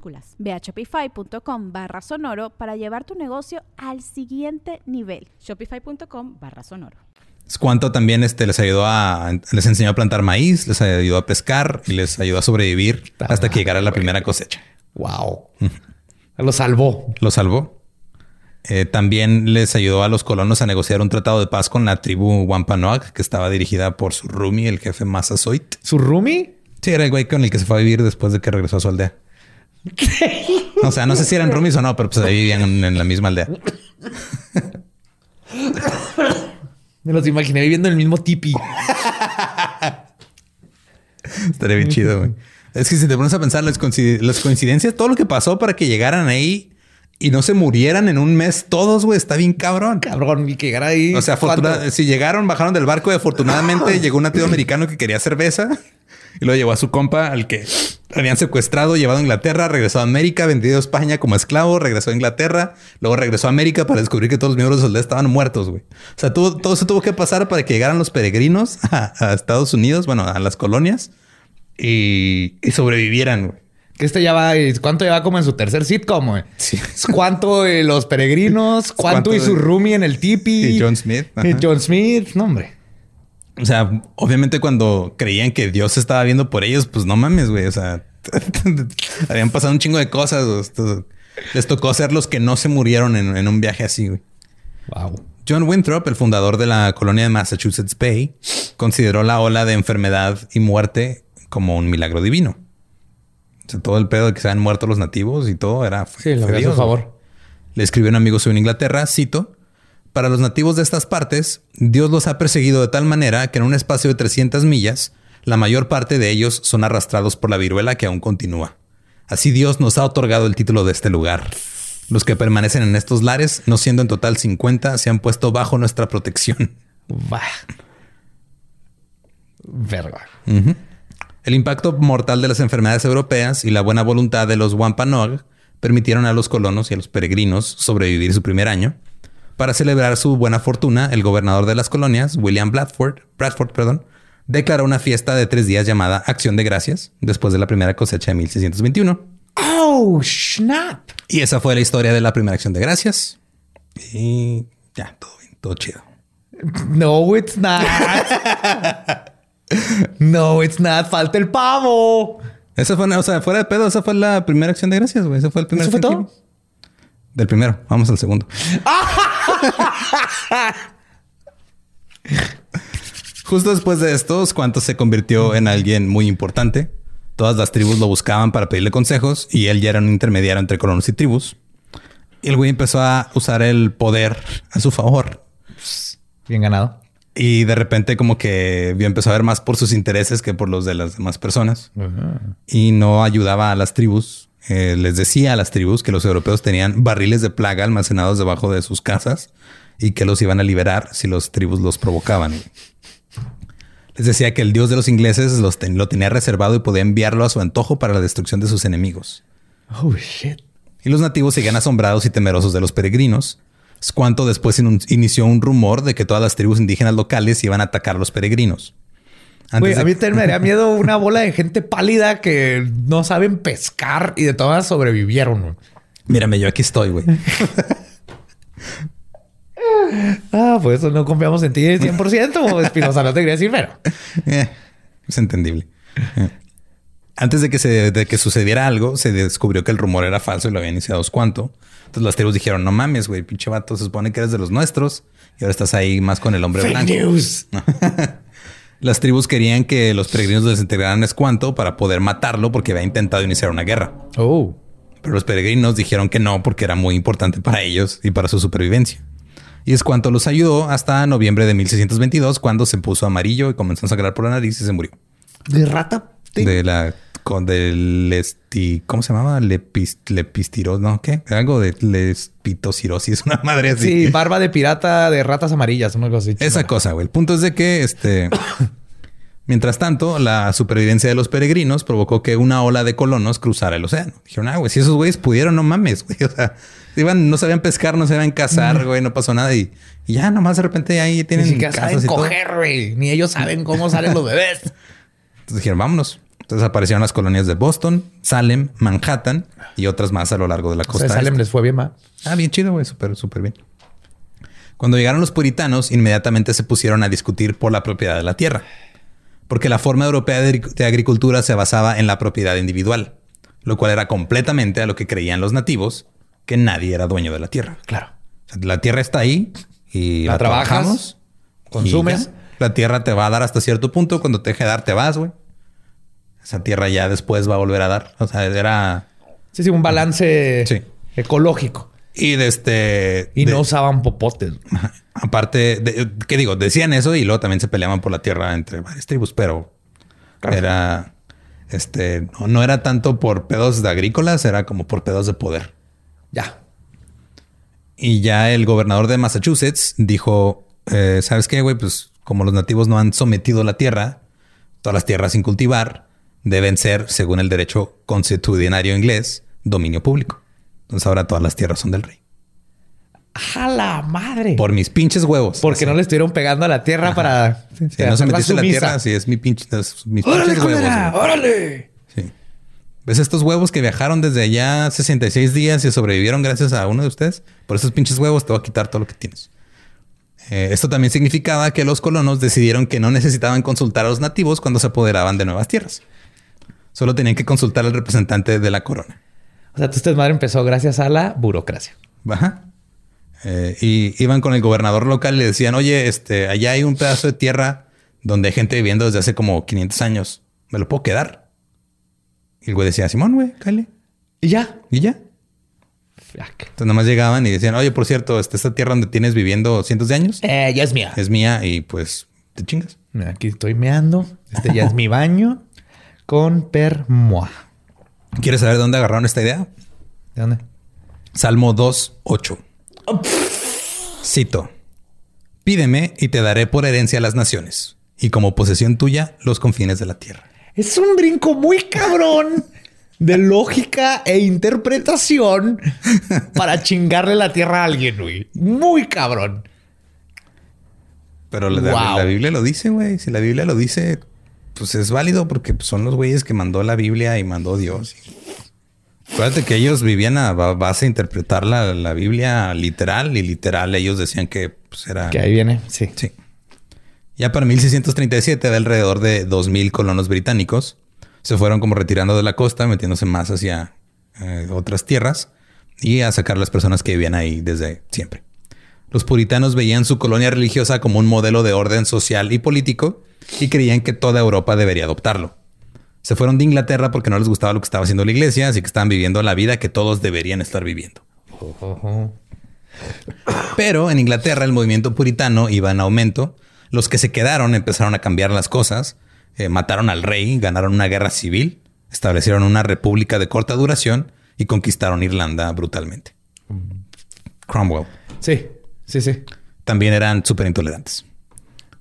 Ve a shopify.com barra sonoro para llevar tu negocio al siguiente nivel. Shopify.com barra sonoro. Squanto también este, les ayudó a... Les enseñó a plantar maíz, les ayudó a pescar y les ayudó a sobrevivir hasta que llegara la primera cosecha. Wow. Lo salvó. Lo salvó. Eh, también les ayudó a los colonos a negociar un tratado de paz con la tribu Wampanoag, que estaba dirigida por su roomie, el jefe Massasoit. ¿Su roomie? Sí, era el güey con el que se fue a vivir después de que regresó a su aldea. (laughs) O sea, no sé si eran roomies o no, pero pues ahí vivían en, en la misma aldea. (laughs) Me los imaginé viviendo en el mismo tipi. Estaría bien chido, güey. Es que si te pones a pensar las, coincid- las coincidencias, todo lo que pasó para que llegaran ahí y no se murieran en un mes todos, güey, está bien cabrón. Cabrón, y que llegara ahí. O sea, si llegaron, bajaron del barco y afortunadamente llegó un nativo americano que quería cerveza Y luego llevó a su compa al que habían secuestrado, llevado a Inglaterra, regresó a América, vendido a España como esclavo, regresó a Inglaterra, luego regresó a América para descubrir que todos los miembros de Soledad estaban muertos, güey. O sea, todo, todo eso tuvo que pasar para que llegaran los peregrinos (laughs) a, a Estados Unidos, bueno, a las colonias y, y sobrevivieran, güey. Que este ya va, ¿cuánto lleva como en su tercer sitcom, güey? Sí. ¿Cuánto eh, los peregrinos? (laughs) ¿Cuánto, ¿Cuánto y su roomie en el tipi? Y John Smith. Y Ajá. John Smith, no, hombre. O sea, obviamente cuando creían que Dios estaba viendo por ellos, pues no mames, güey. O sea, (laughs) habían pasado un chingo de cosas. les tocó ser los que no se murieron en, en un viaje así, güey. Wow. John Winthrop, el fundador de la colonia de Massachusetts Bay, consideró la ola de enfermedad y muerte como un milagro divino. O sea, todo el pedo de que se habían muerto los nativos y todo era Sí, lo a favor. le escribió un amigo suyo en Inglaterra, cito, para los nativos de estas partes, Dios los ha perseguido de tal manera que en un espacio de 300 millas, la mayor parte de ellos son arrastrados por la viruela que aún continúa. Así Dios nos ha otorgado el título de este lugar. Los que permanecen en estos lares, no siendo en total 50, se han puesto bajo nuestra protección. Bah. Verga. El impacto mortal de las enfermedades europeas y la buena voluntad de los Wampanoag permitieron a los colonos y a los peregrinos sobrevivir su primer año. Para celebrar su buena fortuna, el gobernador de las colonias, William Bradford, Bradford, perdón, declaró una fiesta de tres días llamada Acción de Gracias después de la primera cosecha de 1621. Oh, snap. Y esa fue la historia de la primera Acción de Gracias. Y ya, todo bien, todo chido. No, it's not. no, it's not. Falta el pavo. Esa fue, o sea, fuera de pedo, esa fue la primera Acción de Gracias, güey. Ese fue el primer ¿Eso fue todo? Del primero. Vamos al segundo. (laughs) Justo después de esto, Squanto se convirtió en alguien muy importante. Todas las tribus lo buscaban para pedirle consejos y él ya era un intermediario entre colonos y tribus. Y el güey empezó a usar el poder a su favor. Bien ganado. Y de repente como que empezó a ver más por sus intereses que por los de las demás personas. Y no ayudaba a las tribus. Eh, les decía a las tribus que los europeos tenían barriles de plaga almacenados debajo de sus casas y que los iban a liberar si los tribus los provocaban. Les decía que el dios de los ingleses los ten- lo tenía reservado y podía enviarlo a su antojo para la destrucción de sus enemigos. Oh, shit. Y los nativos seguían asombrados y temerosos de los peregrinos. Squanto después in- inició un rumor de que todas las tribus indígenas locales iban a atacar a los peregrinos. Güey, de- a mí también me daría (laughs) miedo una bola de gente pálida que no saben pescar y de todas sobrevivieron. güey. Mírame, yo aquí estoy, güey. (laughs) Ah, pues eso no confiamos en ti 100%. (laughs) Espinosa no te quería decir, pero. Eh, es entendible. Eh. Antes de que, se, de que sucediera algo, se descubrió que el rumor era falso y lo había iniciado Squanto. Entonces las tribus dijeron, no mames, güey, pinche vato, se supone que eres de los nuestros y ahora estás ahí más con el hombre Fake blanco. news. Las tribus querían que los peregrinos desintegraran a Squanto para poder matarlo porque había intentado iniciar una guerra. Oh. Pero los peregrinos dijeron que no porque era muy importante para ellos y para su supervivencia. Y es cuanto los ayudó hasta noviembre de 1622 cuando se puso amarillo y comenzó a sangrar por la nariz y se murió. De rata. De la... Con del esti, ¿Cómo se llamaba? Lepis, lepistiros, ¿no? ¿Qué? Algo de lepitocirosis, (laughs) una madre así. Sí, barba de pirata de ratas amarillas, una cosa así. Esa cosa, güey. El punto es de que, este... (coughs) Mientras tanto, la supervivencia de los peregrinos provocó que una ola de colonos cruzara el océano. Dijeron, ah, güey, si esos güeyes pudieron, no mames, güey. (laughs) O sea, iban, no sabían pescar, no sabían cazar, güey, no pasó nada. Y, y ya nomás de repente ahí Ni tienen siquiera casas saben y coger, güey. Ni ellos saben cómo salen los bebés. (laughs) Entonces dijeron, vámonos. Entonces aparecieron las colonias de Boston, Salem, Manhattan y otras más a lo largo de la O costa. sea, Salem este. les fue bien más. Ah, bien chido, güey. Súper, súper bien. Cuando llegaron los puritanos, inmediatamente se pusieron a discutir por la propiedad de la tierra. Porque la forma europea de, agric- de agricultura se basaba en la propiedad individual, lo cual era completamente a lo que creían los nativos, que nadie era dueño de la tierra. Claro. O sea, la tierra está ahí y La la, trabajas, trabajamos, consumes. La tierra te va a dar hasta cierto punto. Cuando te deje de dar, te vas, güey. Esa tierra ya después va a volver a dar. O sea, era... Sí, sí, un balance Sí. ecológico. Y de este... Y de- no usaban popotes. (laughs) Aparte, de, ¿qué digo? Decían eso y luego también se peleaban por la tierra entre varias tribus, pero era, este, no, no era tanto por pedos de agrícolas, era como por pedos de poder. Ya. Y ya el gobernador de Massachusetts dijo, eh, ¿sabes qué, güey? Pues como los nativos no han sometido la tierra, Todas las tierras sin cultivar deben ser, según el derecho consuetudinario inglés, dominio público. Entonces ahora todas las tierras son del rey. ¡A la madre! Por mis pinches huevos. Porque no le estuvieron pegando a la tierra para. Si no se metiste en la tierra, sí, es mi pinche, es mis pinches huevos. ¡Órale! Sí. ¿Ves estos huevos que viajaron desde allá 66 días y sobrevivieron gracias a uno de ustedes? Por esos pinches huevos te voy a quitar todo lo que tienes. Eh, esto también significaba que los colonos decidieron que no necesitaban consultar a los nativos cuando se apoderaban de nuevas tierras. Solo tenían que consultar al representante de la corona. O sea, tu madre empezó gracias a la burocracia. Ajá. Eh, y iban con el gobernador local y le decían, oye, este, allá hay un pedazo de tierra donde hay gente viviendo desde hace como 500 años. ¿Me lo puedo quedar? Y el güey decía, Simón, güey, cállate. Y ya. Y ya. Fuck. Entonces nomás llegaban y decían, oye, por cierto, este, esta tierra donde tienes viviendo cientos de años Eh, ya es mía. es mía y pues te chingas. Aquí estoy meando. Este ya es mi baño con permoa. ¿Quieres saber de dónde agarraron esta idea? ¿De dónde? Salmo 2, 8. Cito. Pídeme y te daré por herencia las naciones y como posesión tuya los confines de la tierra. Es un brinco muy cabrón de lógica e interpretación para chingarle la tierra a alguien, güey. Muy cabrón. Pero la, la- Wow. la Biblia lo dice, güey. Si la Biblia lo dice, pues es válido porque pues, son los güeyes que mandó la Biblia y mandó Dios. Acuérdate que ellos vivían a ba- base de interpretar la, la Biblia literal y literal ellos decían que pues, era... Que ahí viene, sí. Sí. Ya para 1637, de alrededor de 2.000 colonos británicos se fueron como retirando de la costa, metiéndose más hacia eh, otras tierras y a sacar las personas que vivían ahí desde siempre. Los puritanos veían su colonia religiosa como un modelo de orden social y político y creían que toda Europa debería adoptarlo. Se fueron de Inglaterra porque no les gustaba lo que estaba haciendo la iglesia, así que estaban viviendo la vida que todos deberían estar viviendo. Pero en Inglaterra el movimiento puritano iba en aumento. Los que se quedaron empezaron a cambiar las cosas. eh, mataron al rey, ganaron una guerra civil, establecieron una república de corta duración y conquistaron Irlanda brutalmente. Cromwell. Sí, sí, sí. También eran súper intolerantes.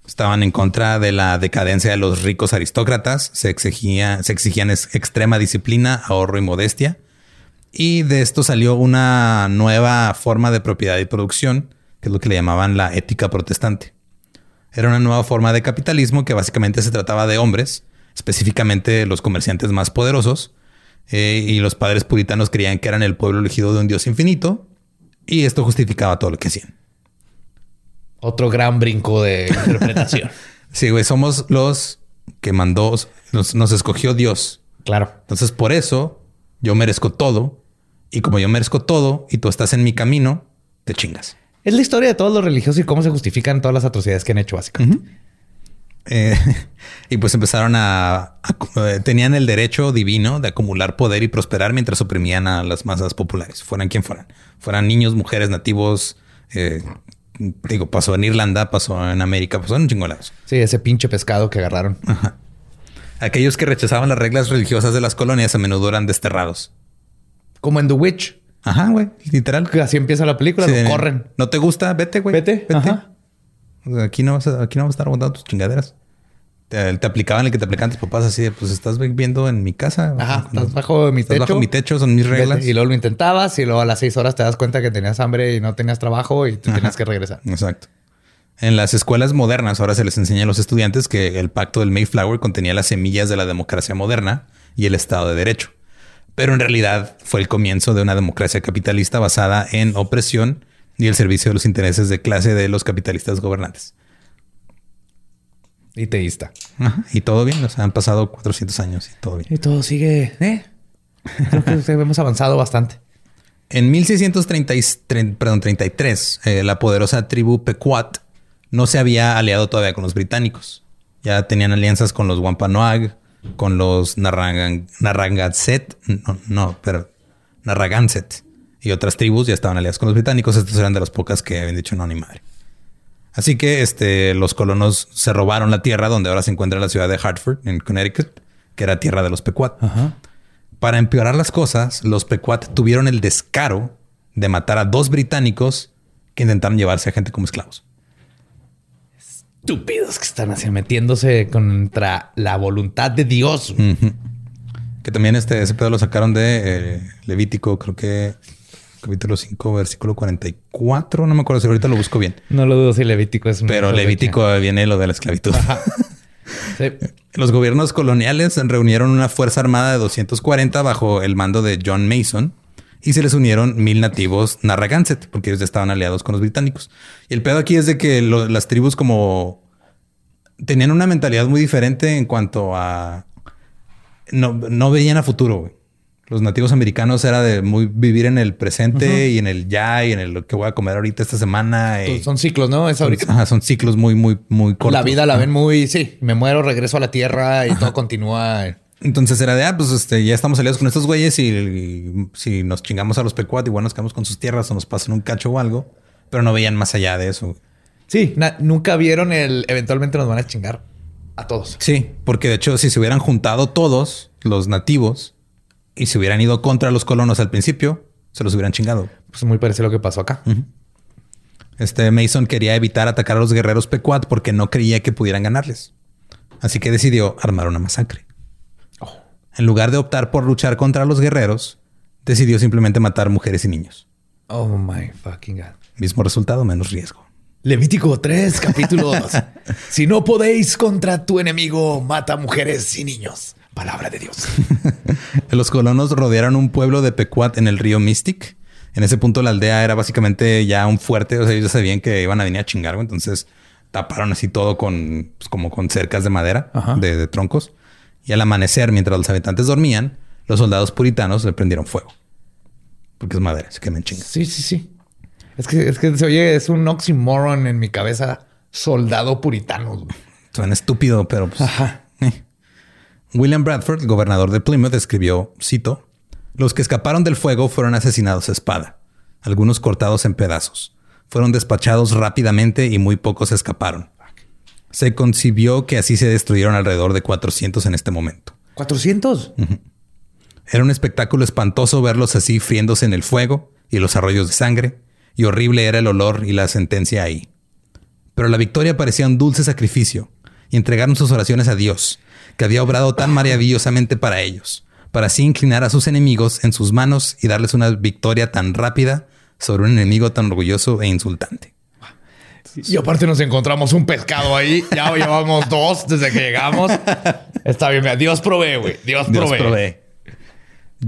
Estaban en contra de la decadencia de los ricos aristócratas. Se exigía, se exigían ex- extrema disciplina, ahorro y modestia. Y de esto salió una nueva forma de propiedad y producción, que es lo que le llamaban la ética protestante. Era una nueva forma de capitalismo que básicamente se trataba de hombres, específicamente los comerciantes más poderosos, eh, y los padres puritanos creían que eran el pueblo elegido de un Dios infinito, y esto justificaba todo lo que hacían. Otro gran brinco de (laughs) interpretación. Sí, güey, somos los que mandó, nos, nos escogió Dios. claro. Entonces, por eso yo merezco todo. Y como yo merezco todo y tú estás en mi camino, te chingas. Es la historia de todos los religiosos y cómo se justifican todas las atrocidades que han hecho, básicamente. Eh, (laughs) y pues empezaron a, a- eh, Tenían el derecho divino de acumular poder y prosperar mientras oprimían a las masas populares, fueran quien fueran. Fueran niños, mujeres, nativos. eh, digo, pasó en Irlanda, pasó en América, pasó en un chingo lados. Sí, ese pinche pescado que agarraron. Aquellos que rechazaban las reglas religiosas de las colonias a menudo eran desterrados. Como en The Witch. Ajá, güey, literal. que Así empieza la película, Sí, lo corren. ¿No te gusta? Vete, güey. Vete. Ajá. Sea, Aquí no vas a, aquí no vas a estar aguantando tus chingaderas. Te, te aplicaban el que te aplicaban tus papás así de, pues estás viviendo en mi casa. Ajá, estás bajo mi Estás techo. bajo mi techo, son mis reglas. Vete. Y luego lo intentabas y luego a las seis horas te das cuenta que tenías hambre y no tenías trabajo y te tenías que regresar. Exacto. En las escuelas modernas ahora se les enseña a los estudiantes que el pacto del Mayflower contenía las semillas de la democracia moderna y el Estado de Derecho. Pero en realidad fue el comienzo de una democracia capitalista basada en opresión y el servicio de los intereses de clase de los capitalistas gobernantes. Y teísta. Ajá, Y todo bien, o sea, han pasado 400 años y todo bien. Y todo sigue, ¿eh? Creo que hemos avanzado bastante. En 1630 y- tre- perdón, 33, eh, la poderosa tribu Pequot no se había aliado todavía con los británicos. Ya tenían alianzas con los Wampanoag, con los Narragan- Narragansett, no, no, pero Narragansett y otras tribus ya estaban aliadas con los británicos. Estas eran de las pocas que habían dicho no ni madre. Así que este, los colonos se robaron la tierra donde ahora se encuentra la ciudad de Hartford, en Connecticut, que era tierra de los Pequot. Para empeorar las cosas, los Pequot tuvieron el descaro de matar a dos británicos que intentaron llevarse a gente como esclavos. estúpidos que están así metiéndose contra la voluntad de Dios. Que también este, ese pedo lo sacaron de eh, Levítico, creo que capítulo 5, versículo 44. No me acuerdo si ahorita lo busco bien. No lo dudo si Levítico es Pero Levítico viene lo de la esclavitud. (laughs) Sí. Los gobiernos coloniales reunieron una fuerza armada de 240 bajo el mando de John Mason y se les unieron mil nativos Narragansett porque ellos ya estaban aliados con los británicos. Y el pedo aquí es de que lo- las tribus como tenían una mentalidad muy diferente en cuanto a no, no veían a futuro. güey. Los nativos americanos era de muy vivir en el presente y en el ya y en el que voy a comer ahorita esta semana. y- Son ciclos, ¿no? Es ahorita. Ajá, son ciclos muy, muy, muy cortos. La vida la ven muy, sí, me muero, regreso a la tierra y todo continúa. Entonces era de, ah, pues este, ya estamos aliados con estos güeyes y, y si nos chingamos a los Pequot, igual nos quedamos con sus tierras o nos pasan un cacho o algo, pero no veían más allá de eso. Sí, nunca vieron el eventualmente nos van a chingar a todos. Sí, porque de hecho, si se hubieran juntado todos los nativos y se hubieran ido contra los colonos al principio, se los hubieran chingado. Pues muy parecido a lo que pasó acá. Este Mason quería evitar atacar a los guerreros Pequot porque no creía que pudieran ganarles. Así que decidió armar una masacre. En lugar de optar por luchar contra los guerreros, decidió simplemente matar mujeres y niños. Oh my fucking God. Mismo resultado, menos riesgo. Levítico 3, capítulo (laughs) 2. si no podéis contra tu enemigo, mata mujeres y niños. Palabra de Dios. (laughs) Los colonos rodearon un pueblo de Pequot en el río Mystic. En ese punto la aldea era básicamente ya un fuerte. O sea, ellos sabían que iban a venir a chingar. güey. Entonces taparon así todo con, pues, como con cercas de madera, de, de troncos. Y al amanecer, mientras los habitantes dormían, los soldados puritanos le prendieron fuego. Porque es madera, se queman chingas. Sí, sí, sí. Es que, es que se oye, es un oxymoron en mi cabeza. Soldado puritano. Suena estúpido, pero pues, Ajá. William Bradford, gobernador de Plymouth, escribió, cito, Los que escaparon del fuego fueron asesinados a espada, algunos cortados en pedazos. Fueron despachados rápidamente y muy pocos escaparon. Se concibió que así se destruyeron alrededor de 400 en este momento. 400. Era un espectáculo espantoso verlos así friéndose en el fuego y los arroyos de sangre, y horrible era el olor y la sentencia ahí. Pero la victoria parecía un dulce sacrificio, y entregaron sus oraciones a Dios, que había obrado tan maravillosamente para ellos, para así inclinar a sus enemigos en sus manos y darles una victoria tan rápida sobre un enemigo tan orgulloso e insultante. Y aparte nos encontramos un pescado ahí. Ya llevamos dos desde que llegamos. Está bien, Dios provee, güey. Dios provee.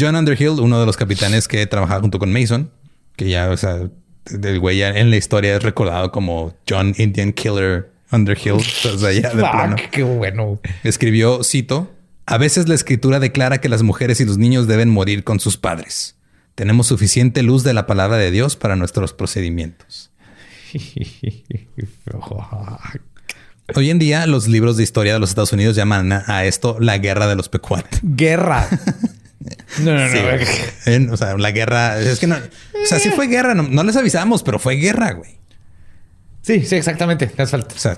John Underhill, uno de los capitanes que trabajaba junto con Mason, que ya, o sea, el güey ya en la historia es recordado como John Indian Killer Underhill. O sea, ya de plano. Fuck, qué bueno. Escribió, cito, a veces la escritura declara que las mujeres y los niños deben morir con sus padres. Tenemos suficiente luz de la palabra de Dios para nuestros procedimientos. (laughs) Hoy en día, los libros de historia de los Estados Unidos llaman a esto la guerra de los Pequot. Guerra. No, (laughs) no, no. Sí, o sea, la guerra es que no, o sea, sí fue guerra, no, no les avisamos, pero fue guerra, güey. Sí, sí, exactamente. Te hace falta. O sea,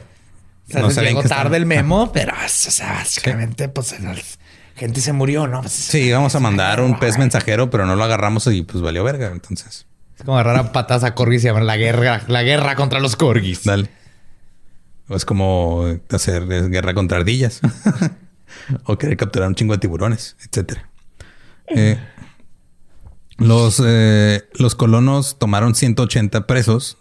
O sea, no sabían llegó que tarde el memo, pero o sea, básicamente, pues la gente se murió, ¿no? Pues, Sí, íbamos a mandar un pez mensajero, pero no lo agarramos y pues valió verga. Entonces, Es como agarrar a patas a corgis y llamar la guerra, la guerra contra los corgis. dale. O es como hacer eh, guerra contra ardillas (laughs) o querer capturar un chingo de tiburones, etcétera. Eh, los, eh, los colonos tomaron 180 presos.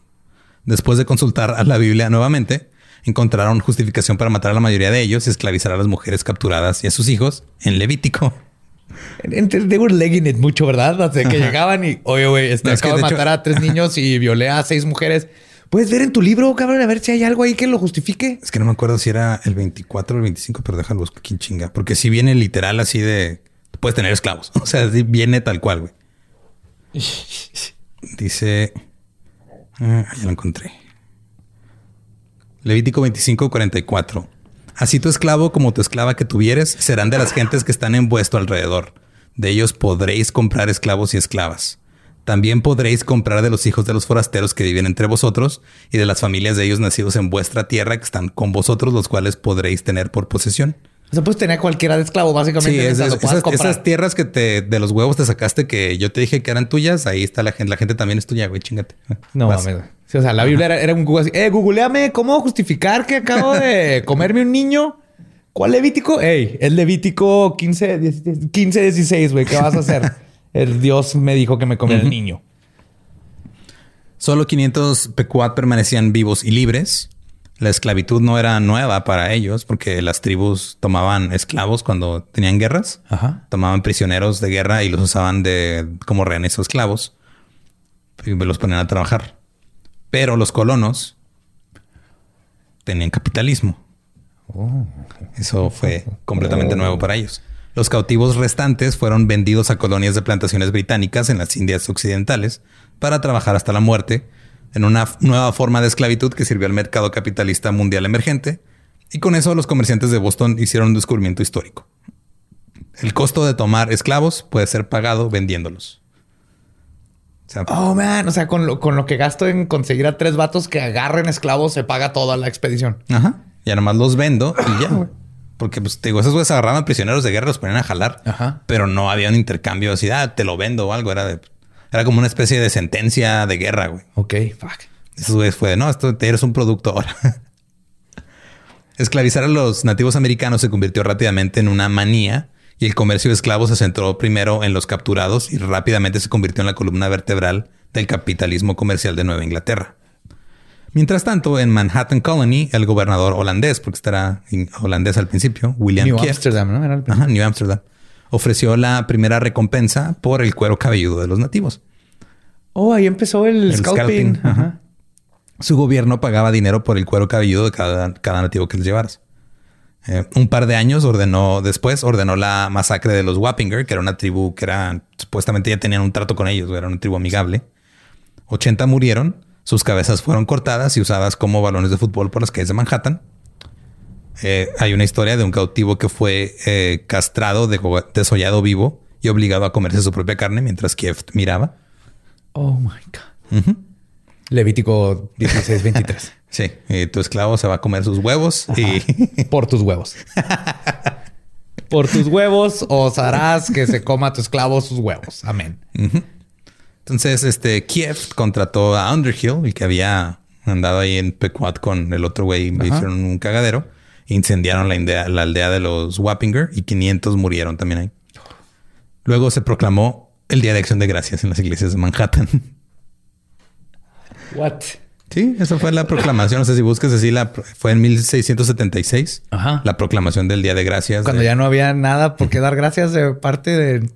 Después de consultar a la Biblia nuevamente, encontraron justificación para matar a la mayoría de ellos y esclavizar a las mujeres capturadas y a sus hijos en Levítico. Entre- They were legging it mucho, ¿verdad? Desde que llegaban y, oye, güey, este, No, acabo de, de hecho- matar a tres niños y violé a seis mujeres. Puedes ver en tu libro, cabrón, a ver si hay algo ahí que lo justifique. Es que no me acuerdo si era el 24 o el 25, pero déjalo buscar en chinga. Porque si viene literal así de... Puedes tener esclavos. (laughs) O sea, sí viene tal cual, güey. (laughs) Dice... ah, ya lo encontré. Levítico 25, 44. Así tu esclavo como tu esclava que tuvieres serán de las gentes que están en vuestro alrededor. De ellos podréis comprar esclavos y esclavas. También podréis comprar de los hijos de los forasteros que viven entre vosotros y de las familias de ellos nacidos en vuestra tierra que están con vosotros, los cuales podréis tener por posesión. O sea, puedes tener a cualquiera de esclavo, básicamente. Sí, es- es- esas, esas tierras que te de los huevos te sacaste que yo te dije que eran tuyas, ahí está la gente. La gente también es tuya, güey, chingate. No Vas. mames. Sí, o sea, la Biblia era, era un Google así. Eh, googleame cómo justificar que acabo de (laughs) comerme un niño. ¿Cuál Levítico? Ey, es Levítico 15, 16, 15, 16, güey. ¿Qué vas a hacer? (laughs) El Dios me dijo que me comiera el niño. Solo 500 Pequot permanecían vivos y libres. La esclavitud no era nueva para ellos porque las tribus tomaban esclavos cuando tenían guerras. Ajá. Tomaban prisioneros de guerra y los usaban de como rehenes o esclavos y los ponían a trabajar. Pero los colonos tenían capitalismo. Eso fue completamente nuevo para ellos. Los cautivos restantes fueron vendidos a colonias de plantaciones británicas en las Indias Occidentales para trabajar hasta la muerte en una nueva forma de esclavitud que sirvió al mercado capitalista mundial emergente. Y con eso los comerciantes de Boston hicieron un descubrimiento histórico. El costo de tomar esclavos puede ser pagado vendiéndolos. O sea, Oh, man. O sea, con lo, con lo que gasto en conseguir a tres vatos que agarren esclavos, se paga toda la expedición. Ajá. Ya nomás los vendo y ya, güey. Porque, pues, te digo, esos güeyes agarraban prisioneros de guerra y los ponían a jalar. Ajá. Pero no había un intercambio así, ah, te lo vendo o algo. Era de, era como una especie de sentencia de guerra, güey. Ok, fuck. Esos güeyes fue de, no, esto eres un producto ahora. (laughs) Esclavizar a los nativos americanos se convirtió rápidamente en una manía y el comercio de esclavos se centró primero en los capturados y rápidamente se convirtió en la columna vertebral del capitalismo comercial de Nueva Inglaterra. Mientras tanto, en Manhattan Colony, el gobernador holandés, porque estará holandés al principio, William New Amsterdam, ¿no? Era el- Ajá, New Amsterdam, ofreció la primera recompensa por el cuero cabelludo de los nativos. Oh, ahí empezó el, El scalping. scalping, ajá. Su gobierno pagaba dinero por el cuero cabelludo de cada, cada nativo que les llevaras. Eh, un par de años ordenó, después ordenó la masacre de los Wappinger, que era una tribu que era, supuestamente ya tenían un trato con ellos, era una tribu amigable. 80 murieron, sus cabezas fueron cortadas y usadas como balones de fútbol por las calles de Manhattan. Eh, hay una historia de un cautivo que fue eh, castrado, desollado vivo y obligado a comerse su propia carne mientras Kiev miraba. Oh my God. Levítico 16, 23. (laughs) Sí, y tu esclavo se va a comer sus huevos y Por tus huevos. Por tus huevos os harás que se coma tu esclavo sus huevos. Amén. entonces este Kiev contrató a Underhill, el que había andado ahí en Pequot con el otro güey, y hicieron un cagadero, incendiaron la, aldea- la aldea de los Wappinger y 500 murieron también ahí. Luego se proclamó el Día de Acción de Gracias en las iglesias de Manhattan. What? Sí, esa fue la proclamación. No sé si buscas así, la, fue en 1676. Ajá. La proclamación del Día de Gracias. Cuando de- ya no había nada por qué dar gracias de parte de...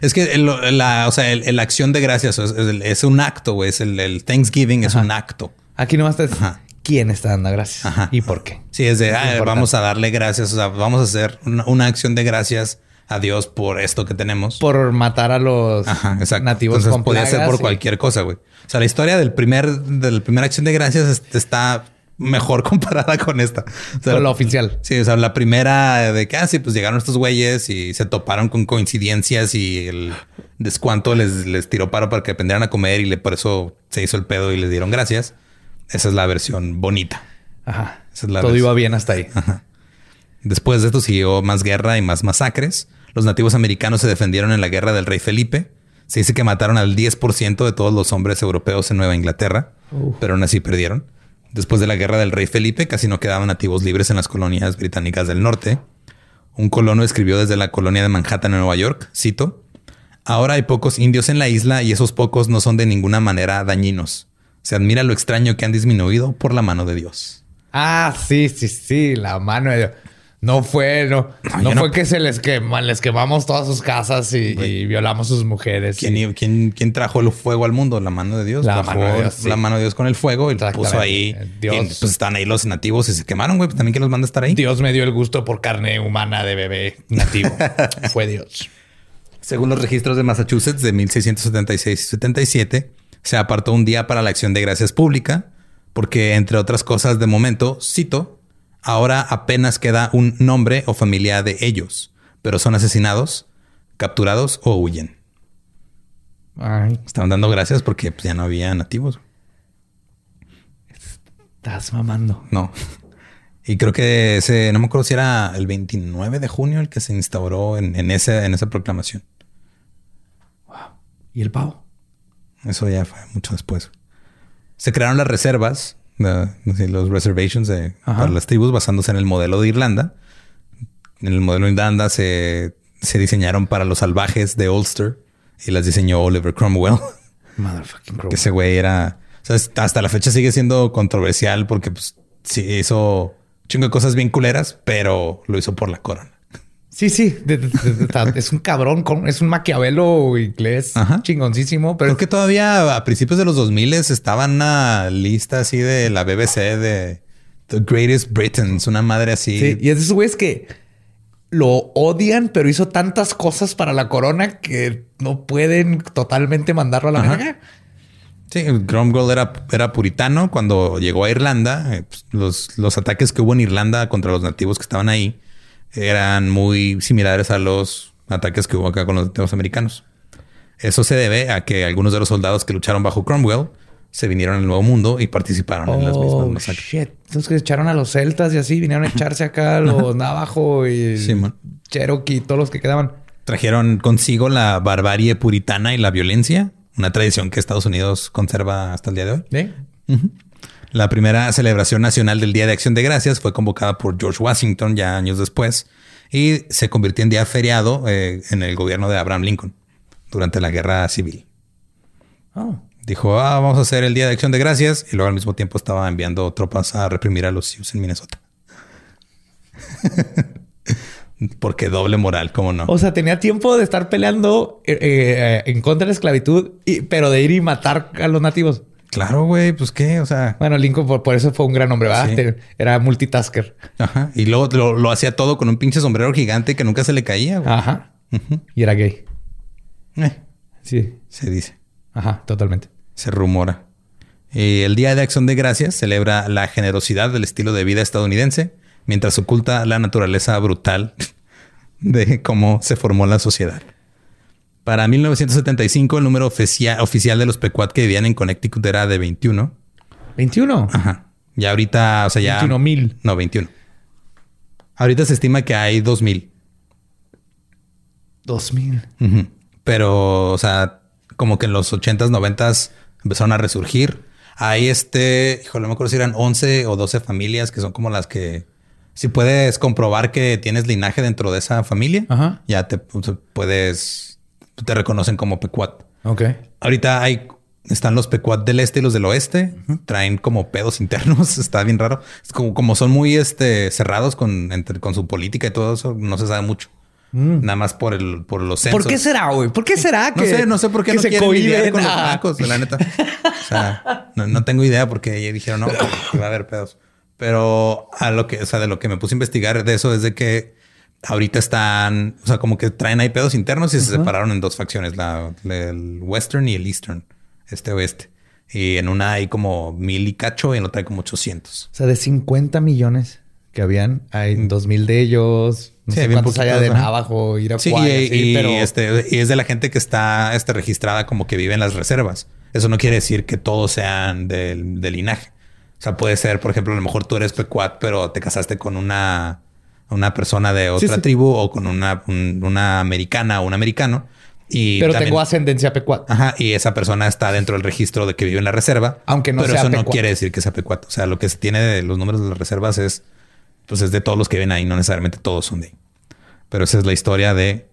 Es que el- la, o sea, el- la acción de gracias es, es- es un acto, güey. Es el, el Thanksgiving es un acto. Aquí nomás está... Ajá. ¿Quién está dando gracias? Ajá. ¿Y por qué? Sí, es de ah, vamos a darle gracias. O sea, vamos a hacer una, una acción de gracias a Dios por esto que tenemos. Por matar a los Ajá, nativos Entonces podía ser por y- cualquier cosa, güey. O sea, la historia del primer, de la primera acción de gracias es- está mejor (laughs) comparada con esta. O sea, Con la oficial. Sí, o sea, la primera de que, ah, sí, pues llegaron estos güeyes y se toparon con coincidencias y el descuanto les, les tiró paro para que aprendieran a comer y le, por eso se hizo el pedo y les dieron gracias. Esa es la versión bonita. Ajá. Esa es la Todo versión. iba bien hasta ahí. Después de esto siguió más guerra y más masacres. Los nativos americanos se defendieron en la guerra del rey Felipe. Se dice que mataron al 10% de todos los hombres europeos en Nueva Inglaterra, pero aún así perdieron. Después de la guerra del rey Felipe, casi no quedaban nativos libres en las colonias británicas del norte. Un colono escribió desde la colonia de Manhattan en Nueva York, cito, Ahora hay pocos indios en la isla y esos pocos no son de ninguna manera dañinos. Se admira lo extraño que han disminuido por la mano de Dios. Ah, sí, sí, sí. La mano de... No fue, no, No, fue no- que se les quema, les quemamos todas sus casas y, y violamos sus mujeres. ¿Quién, y- quién- quién trajo el fuego al mundo? La mano de Dios. La mano de Dios, sí. La mano de Dios con el fuego y lo puso ahí. Dios. Y, pues están ahí los nativos y se quemaron, güey. Pues también que los manda a estar ahí. Dios me dio el gusto por carne humana de bebé nativo. (laughs) fue Dios. Según los registros de Massachusetts de 1676 y 77, se apartó un día para la acción de gracias pública, porque entre otras cosas, de momento, cito, ahora apenas queda un nombre o familia de ellos, pero son asesinados, capturados o huyen. Ay, Estaban dando gracias porque pues, ya no había nativos. estás mamando. No. Y creo que ese, no me acuerdo si era el 29 de junio el que se instauró en, en, ese, en esa proclamación. ¿Y el pavo? Eso ya fue mucho después. se crearon las reservas, los reservations de, para las tribus basándose en el modelo de Irlanda. En el modelo de Irlanda se, se diseñaron para los salvajes de Ulster y las diseñó Oliver Cromwell. (laughs) Motherfucking crow. que ese güey era, o sea, es- hasta la fecha sigue siendo controversial porque pues sí hizo chingo de cosas bien culeras, pero lo hizo por la corona. Sí, sí. de- de- de- de- es un cabrón, es un maquiavelo inglés Ajá. chingoncísimo, pero Creo que todavía a principios de los 2000 estaba una lista así de la BBC de The Greatest Britons, una madre así. Sí, y es de esos güeyes que lo odian, pero hizo tantas cosas para la corona que no pueden totalmente mandarlo a la verga. Sí, Cromwell era, era puritano. Cuando llegó a Irlanda, eh, pues, los, los ataques que hubo en Irlanda contra los nativos que estaban ahí eran muy similares a los ataques que hubo acá con los americanos. Eso se debe a que algunos de los soldados que lucharon bajo Cromwell se vinieron al Nuevo Mundo y participaron en las mismas Oh, masacres. shit. Entonces que echaron a los celtas y así, vinieron a echarse acá a los navajo y Sí. Cherokee, todos los que quedaban. Trajeron consigo la barbarie puritana y la violencia, una tradición que Estados Unidos conserva hasta el día de hoy. ¿Eh? La primera celebración nacional del Día de Acción de Gracias fue convocada por George Washington ya años después y se convirtió en día feriado eh, en el gobierno de Abraham Lincoln durante la Guerra Civil. Oh. Dijo, ah, vamos a hacer el Día de Acción de Gracias y luego al mismo tiempo estaba enviando tropas a reprimir a los Sioux en Minnesota. (laughs) Porque doble moral, ¿cómo no? O sea, tenía tiempo de estar peleando eh, eh, en contra de la esclavitud, y- pero de ir y matar a los nativos. Claro, güey, pues qué, o sea, Bueno, Lincoln por, por eso fue un gran hombre, ¿verdad? Sí. Era multitasker. ajá. Y luego lo, lo hacía todo con un pinche sombrero gigante que nunca se le caía, güey. Ajá. Y era gay. Eh, Sí. se dice. Ajá, totalmente. Se rumora. Y el Día de Acción de Gracias celebra la generosidad del estilo de vida estadounidense, mientras oculta la naturaleza brutal (laughs) de cómo se formó la sociedad. Para 1975, el número oficia- oficial de los Pequot que vivían en Connecticut era de 21. 21. Ajá. Ya ahorita, o sea, ya... 21 mil. No, 21. Ahorita se estima que hay 2000. 2000. Ujú. Pero, o sea, como que en los 80s, 90s empezaron a resurgir. Hay este, híjole, no me acuerdo si eran 11 o 12 familias que son como las que, si puedes comprobar que tienes linaje dentro de esa familia, Ajá. ya te puedes, te reconocen como Pequot. Ok. Ahorita hay, están los Pequot del este y los del oeste. Traen como pedos (laughs) internos. Está bien raro. Es como, como son muy este, cerrados con, entre- con su política y todo eso, no se sabe mucho. Nada más por el, por los censos. Mm. ¿Por qué será, güey? ¿Por qué será No que sé, no sé por qué no se quieren lidiar con los a- chamacos, la neta. O sea, no, no tengo idea porque ya dijeron, no, que va a haber pedos. Pero a lo que, o sea, de lo que me puse a investigar de eso es de que ahorita están, o sea, como que traen ahí pedos internos y se separaron en dos facciones, la, el western y el eastern, este oeste. Y en una hay como mil y cacho y en otra hay como 800. O sea, de 50 millones que habían, hay 2000 de ellos. No Mm. Sí, sé bien cuántos haya de poquitos, ajá. Navajo, Irapuato. Sí, y, y pero este, y es de la gente que está este, registrada como que vive en las reservas. Eso no quiere decir que todos sean del, del linaje. O sea, puede ser, por ejemplo, a lo mejor tú eres Pequat, pero te casaste con una, una persona de otra sí. tribu o con una, un- una americana o un americano. Y pero también- tengo ascendencia pecuat. Ajá, y esa persona está dentro del registro de que vive en la reserva. Aunque no pero sea eso no quiere decir que sea Pequat. O sea, lo que se tiene de los números de las reservas es, pues es de todos los que viven ahí, no necesariamente todos son de ahí. Pero esa es la historia de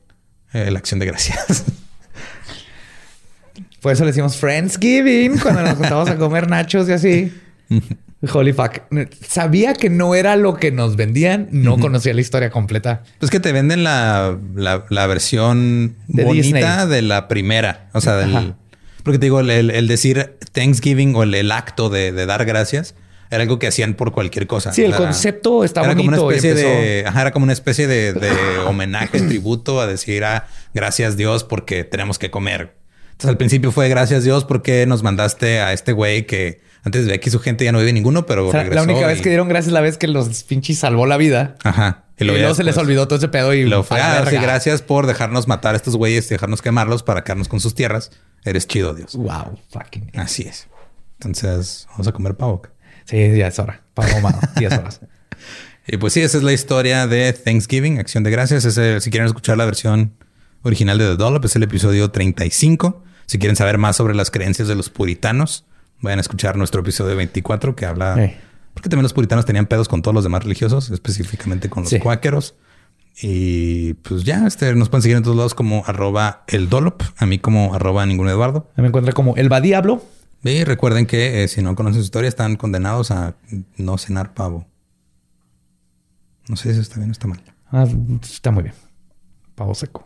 eh, la acción de gracias. (laughs) Por eso le decimos Friendsgiving cuando nos juntamos a comer nachos y así. (laughs) Holy fuck. Sabía que no era lo que nos vendían. No conocía la historia completa. Pues que te venden la, la, la versión De bonita Disney. de la primera. O sea, del, Ajá. porque te digo, el, el- decir Thanksgiving o el, el acto de, de dar gracias era algo que hacían por cualquier cosa. Sí, el concepto está era como una bonito especie de, ajá, era como una especie de, de (coughs) homenaje, tributo a decir, ah, gracias Dios porque tenemos que comer. Entonces al principio fue gracias Dios porque nos mandaste a este güey que antes de aquí su gente ya no vive ninguno, pero O sea, la regresó única y- vez que dieron gracias la vez que los pinches salvó la vida. Ajá. Y, luego se les olvidó todo ese pedo y luego fue, ah, sí, gracias por dejarnos matar a estos güeyes y dejarnos quemarlos para quedarnos con sus tierras. Eres chido, Dios. Wow, fucking. Así es. Entonces, vamos a comer pavo. Sí, ya es hora. Pavo ahumado. 10 horas. (laughs) Y pues sí, esa es la historia de Thanksgiving, Acción de Gracias. Es el- si quieren escuchar la versión original de The Dollop, es el episodio 35. Si quieren saber más sobre las creencias de los puritanos, Vayan a escuchar nuestro episodio 24 que habla... Porque también los puritanos tenían pedos con todos los demás religiosos, específicamente con los Sí. cuáqueros. Y pues ya, este, nos pueden seguir en todos lados como arroba el dolop, a mí como arroba ningún Eduardo. Me encuentra como el diablo. Y recuerden que eh, si no conocen su historia, están condenados a no cenar pavo. No sé si está bien o está mal. Ah, está muy bien. Pavo seco.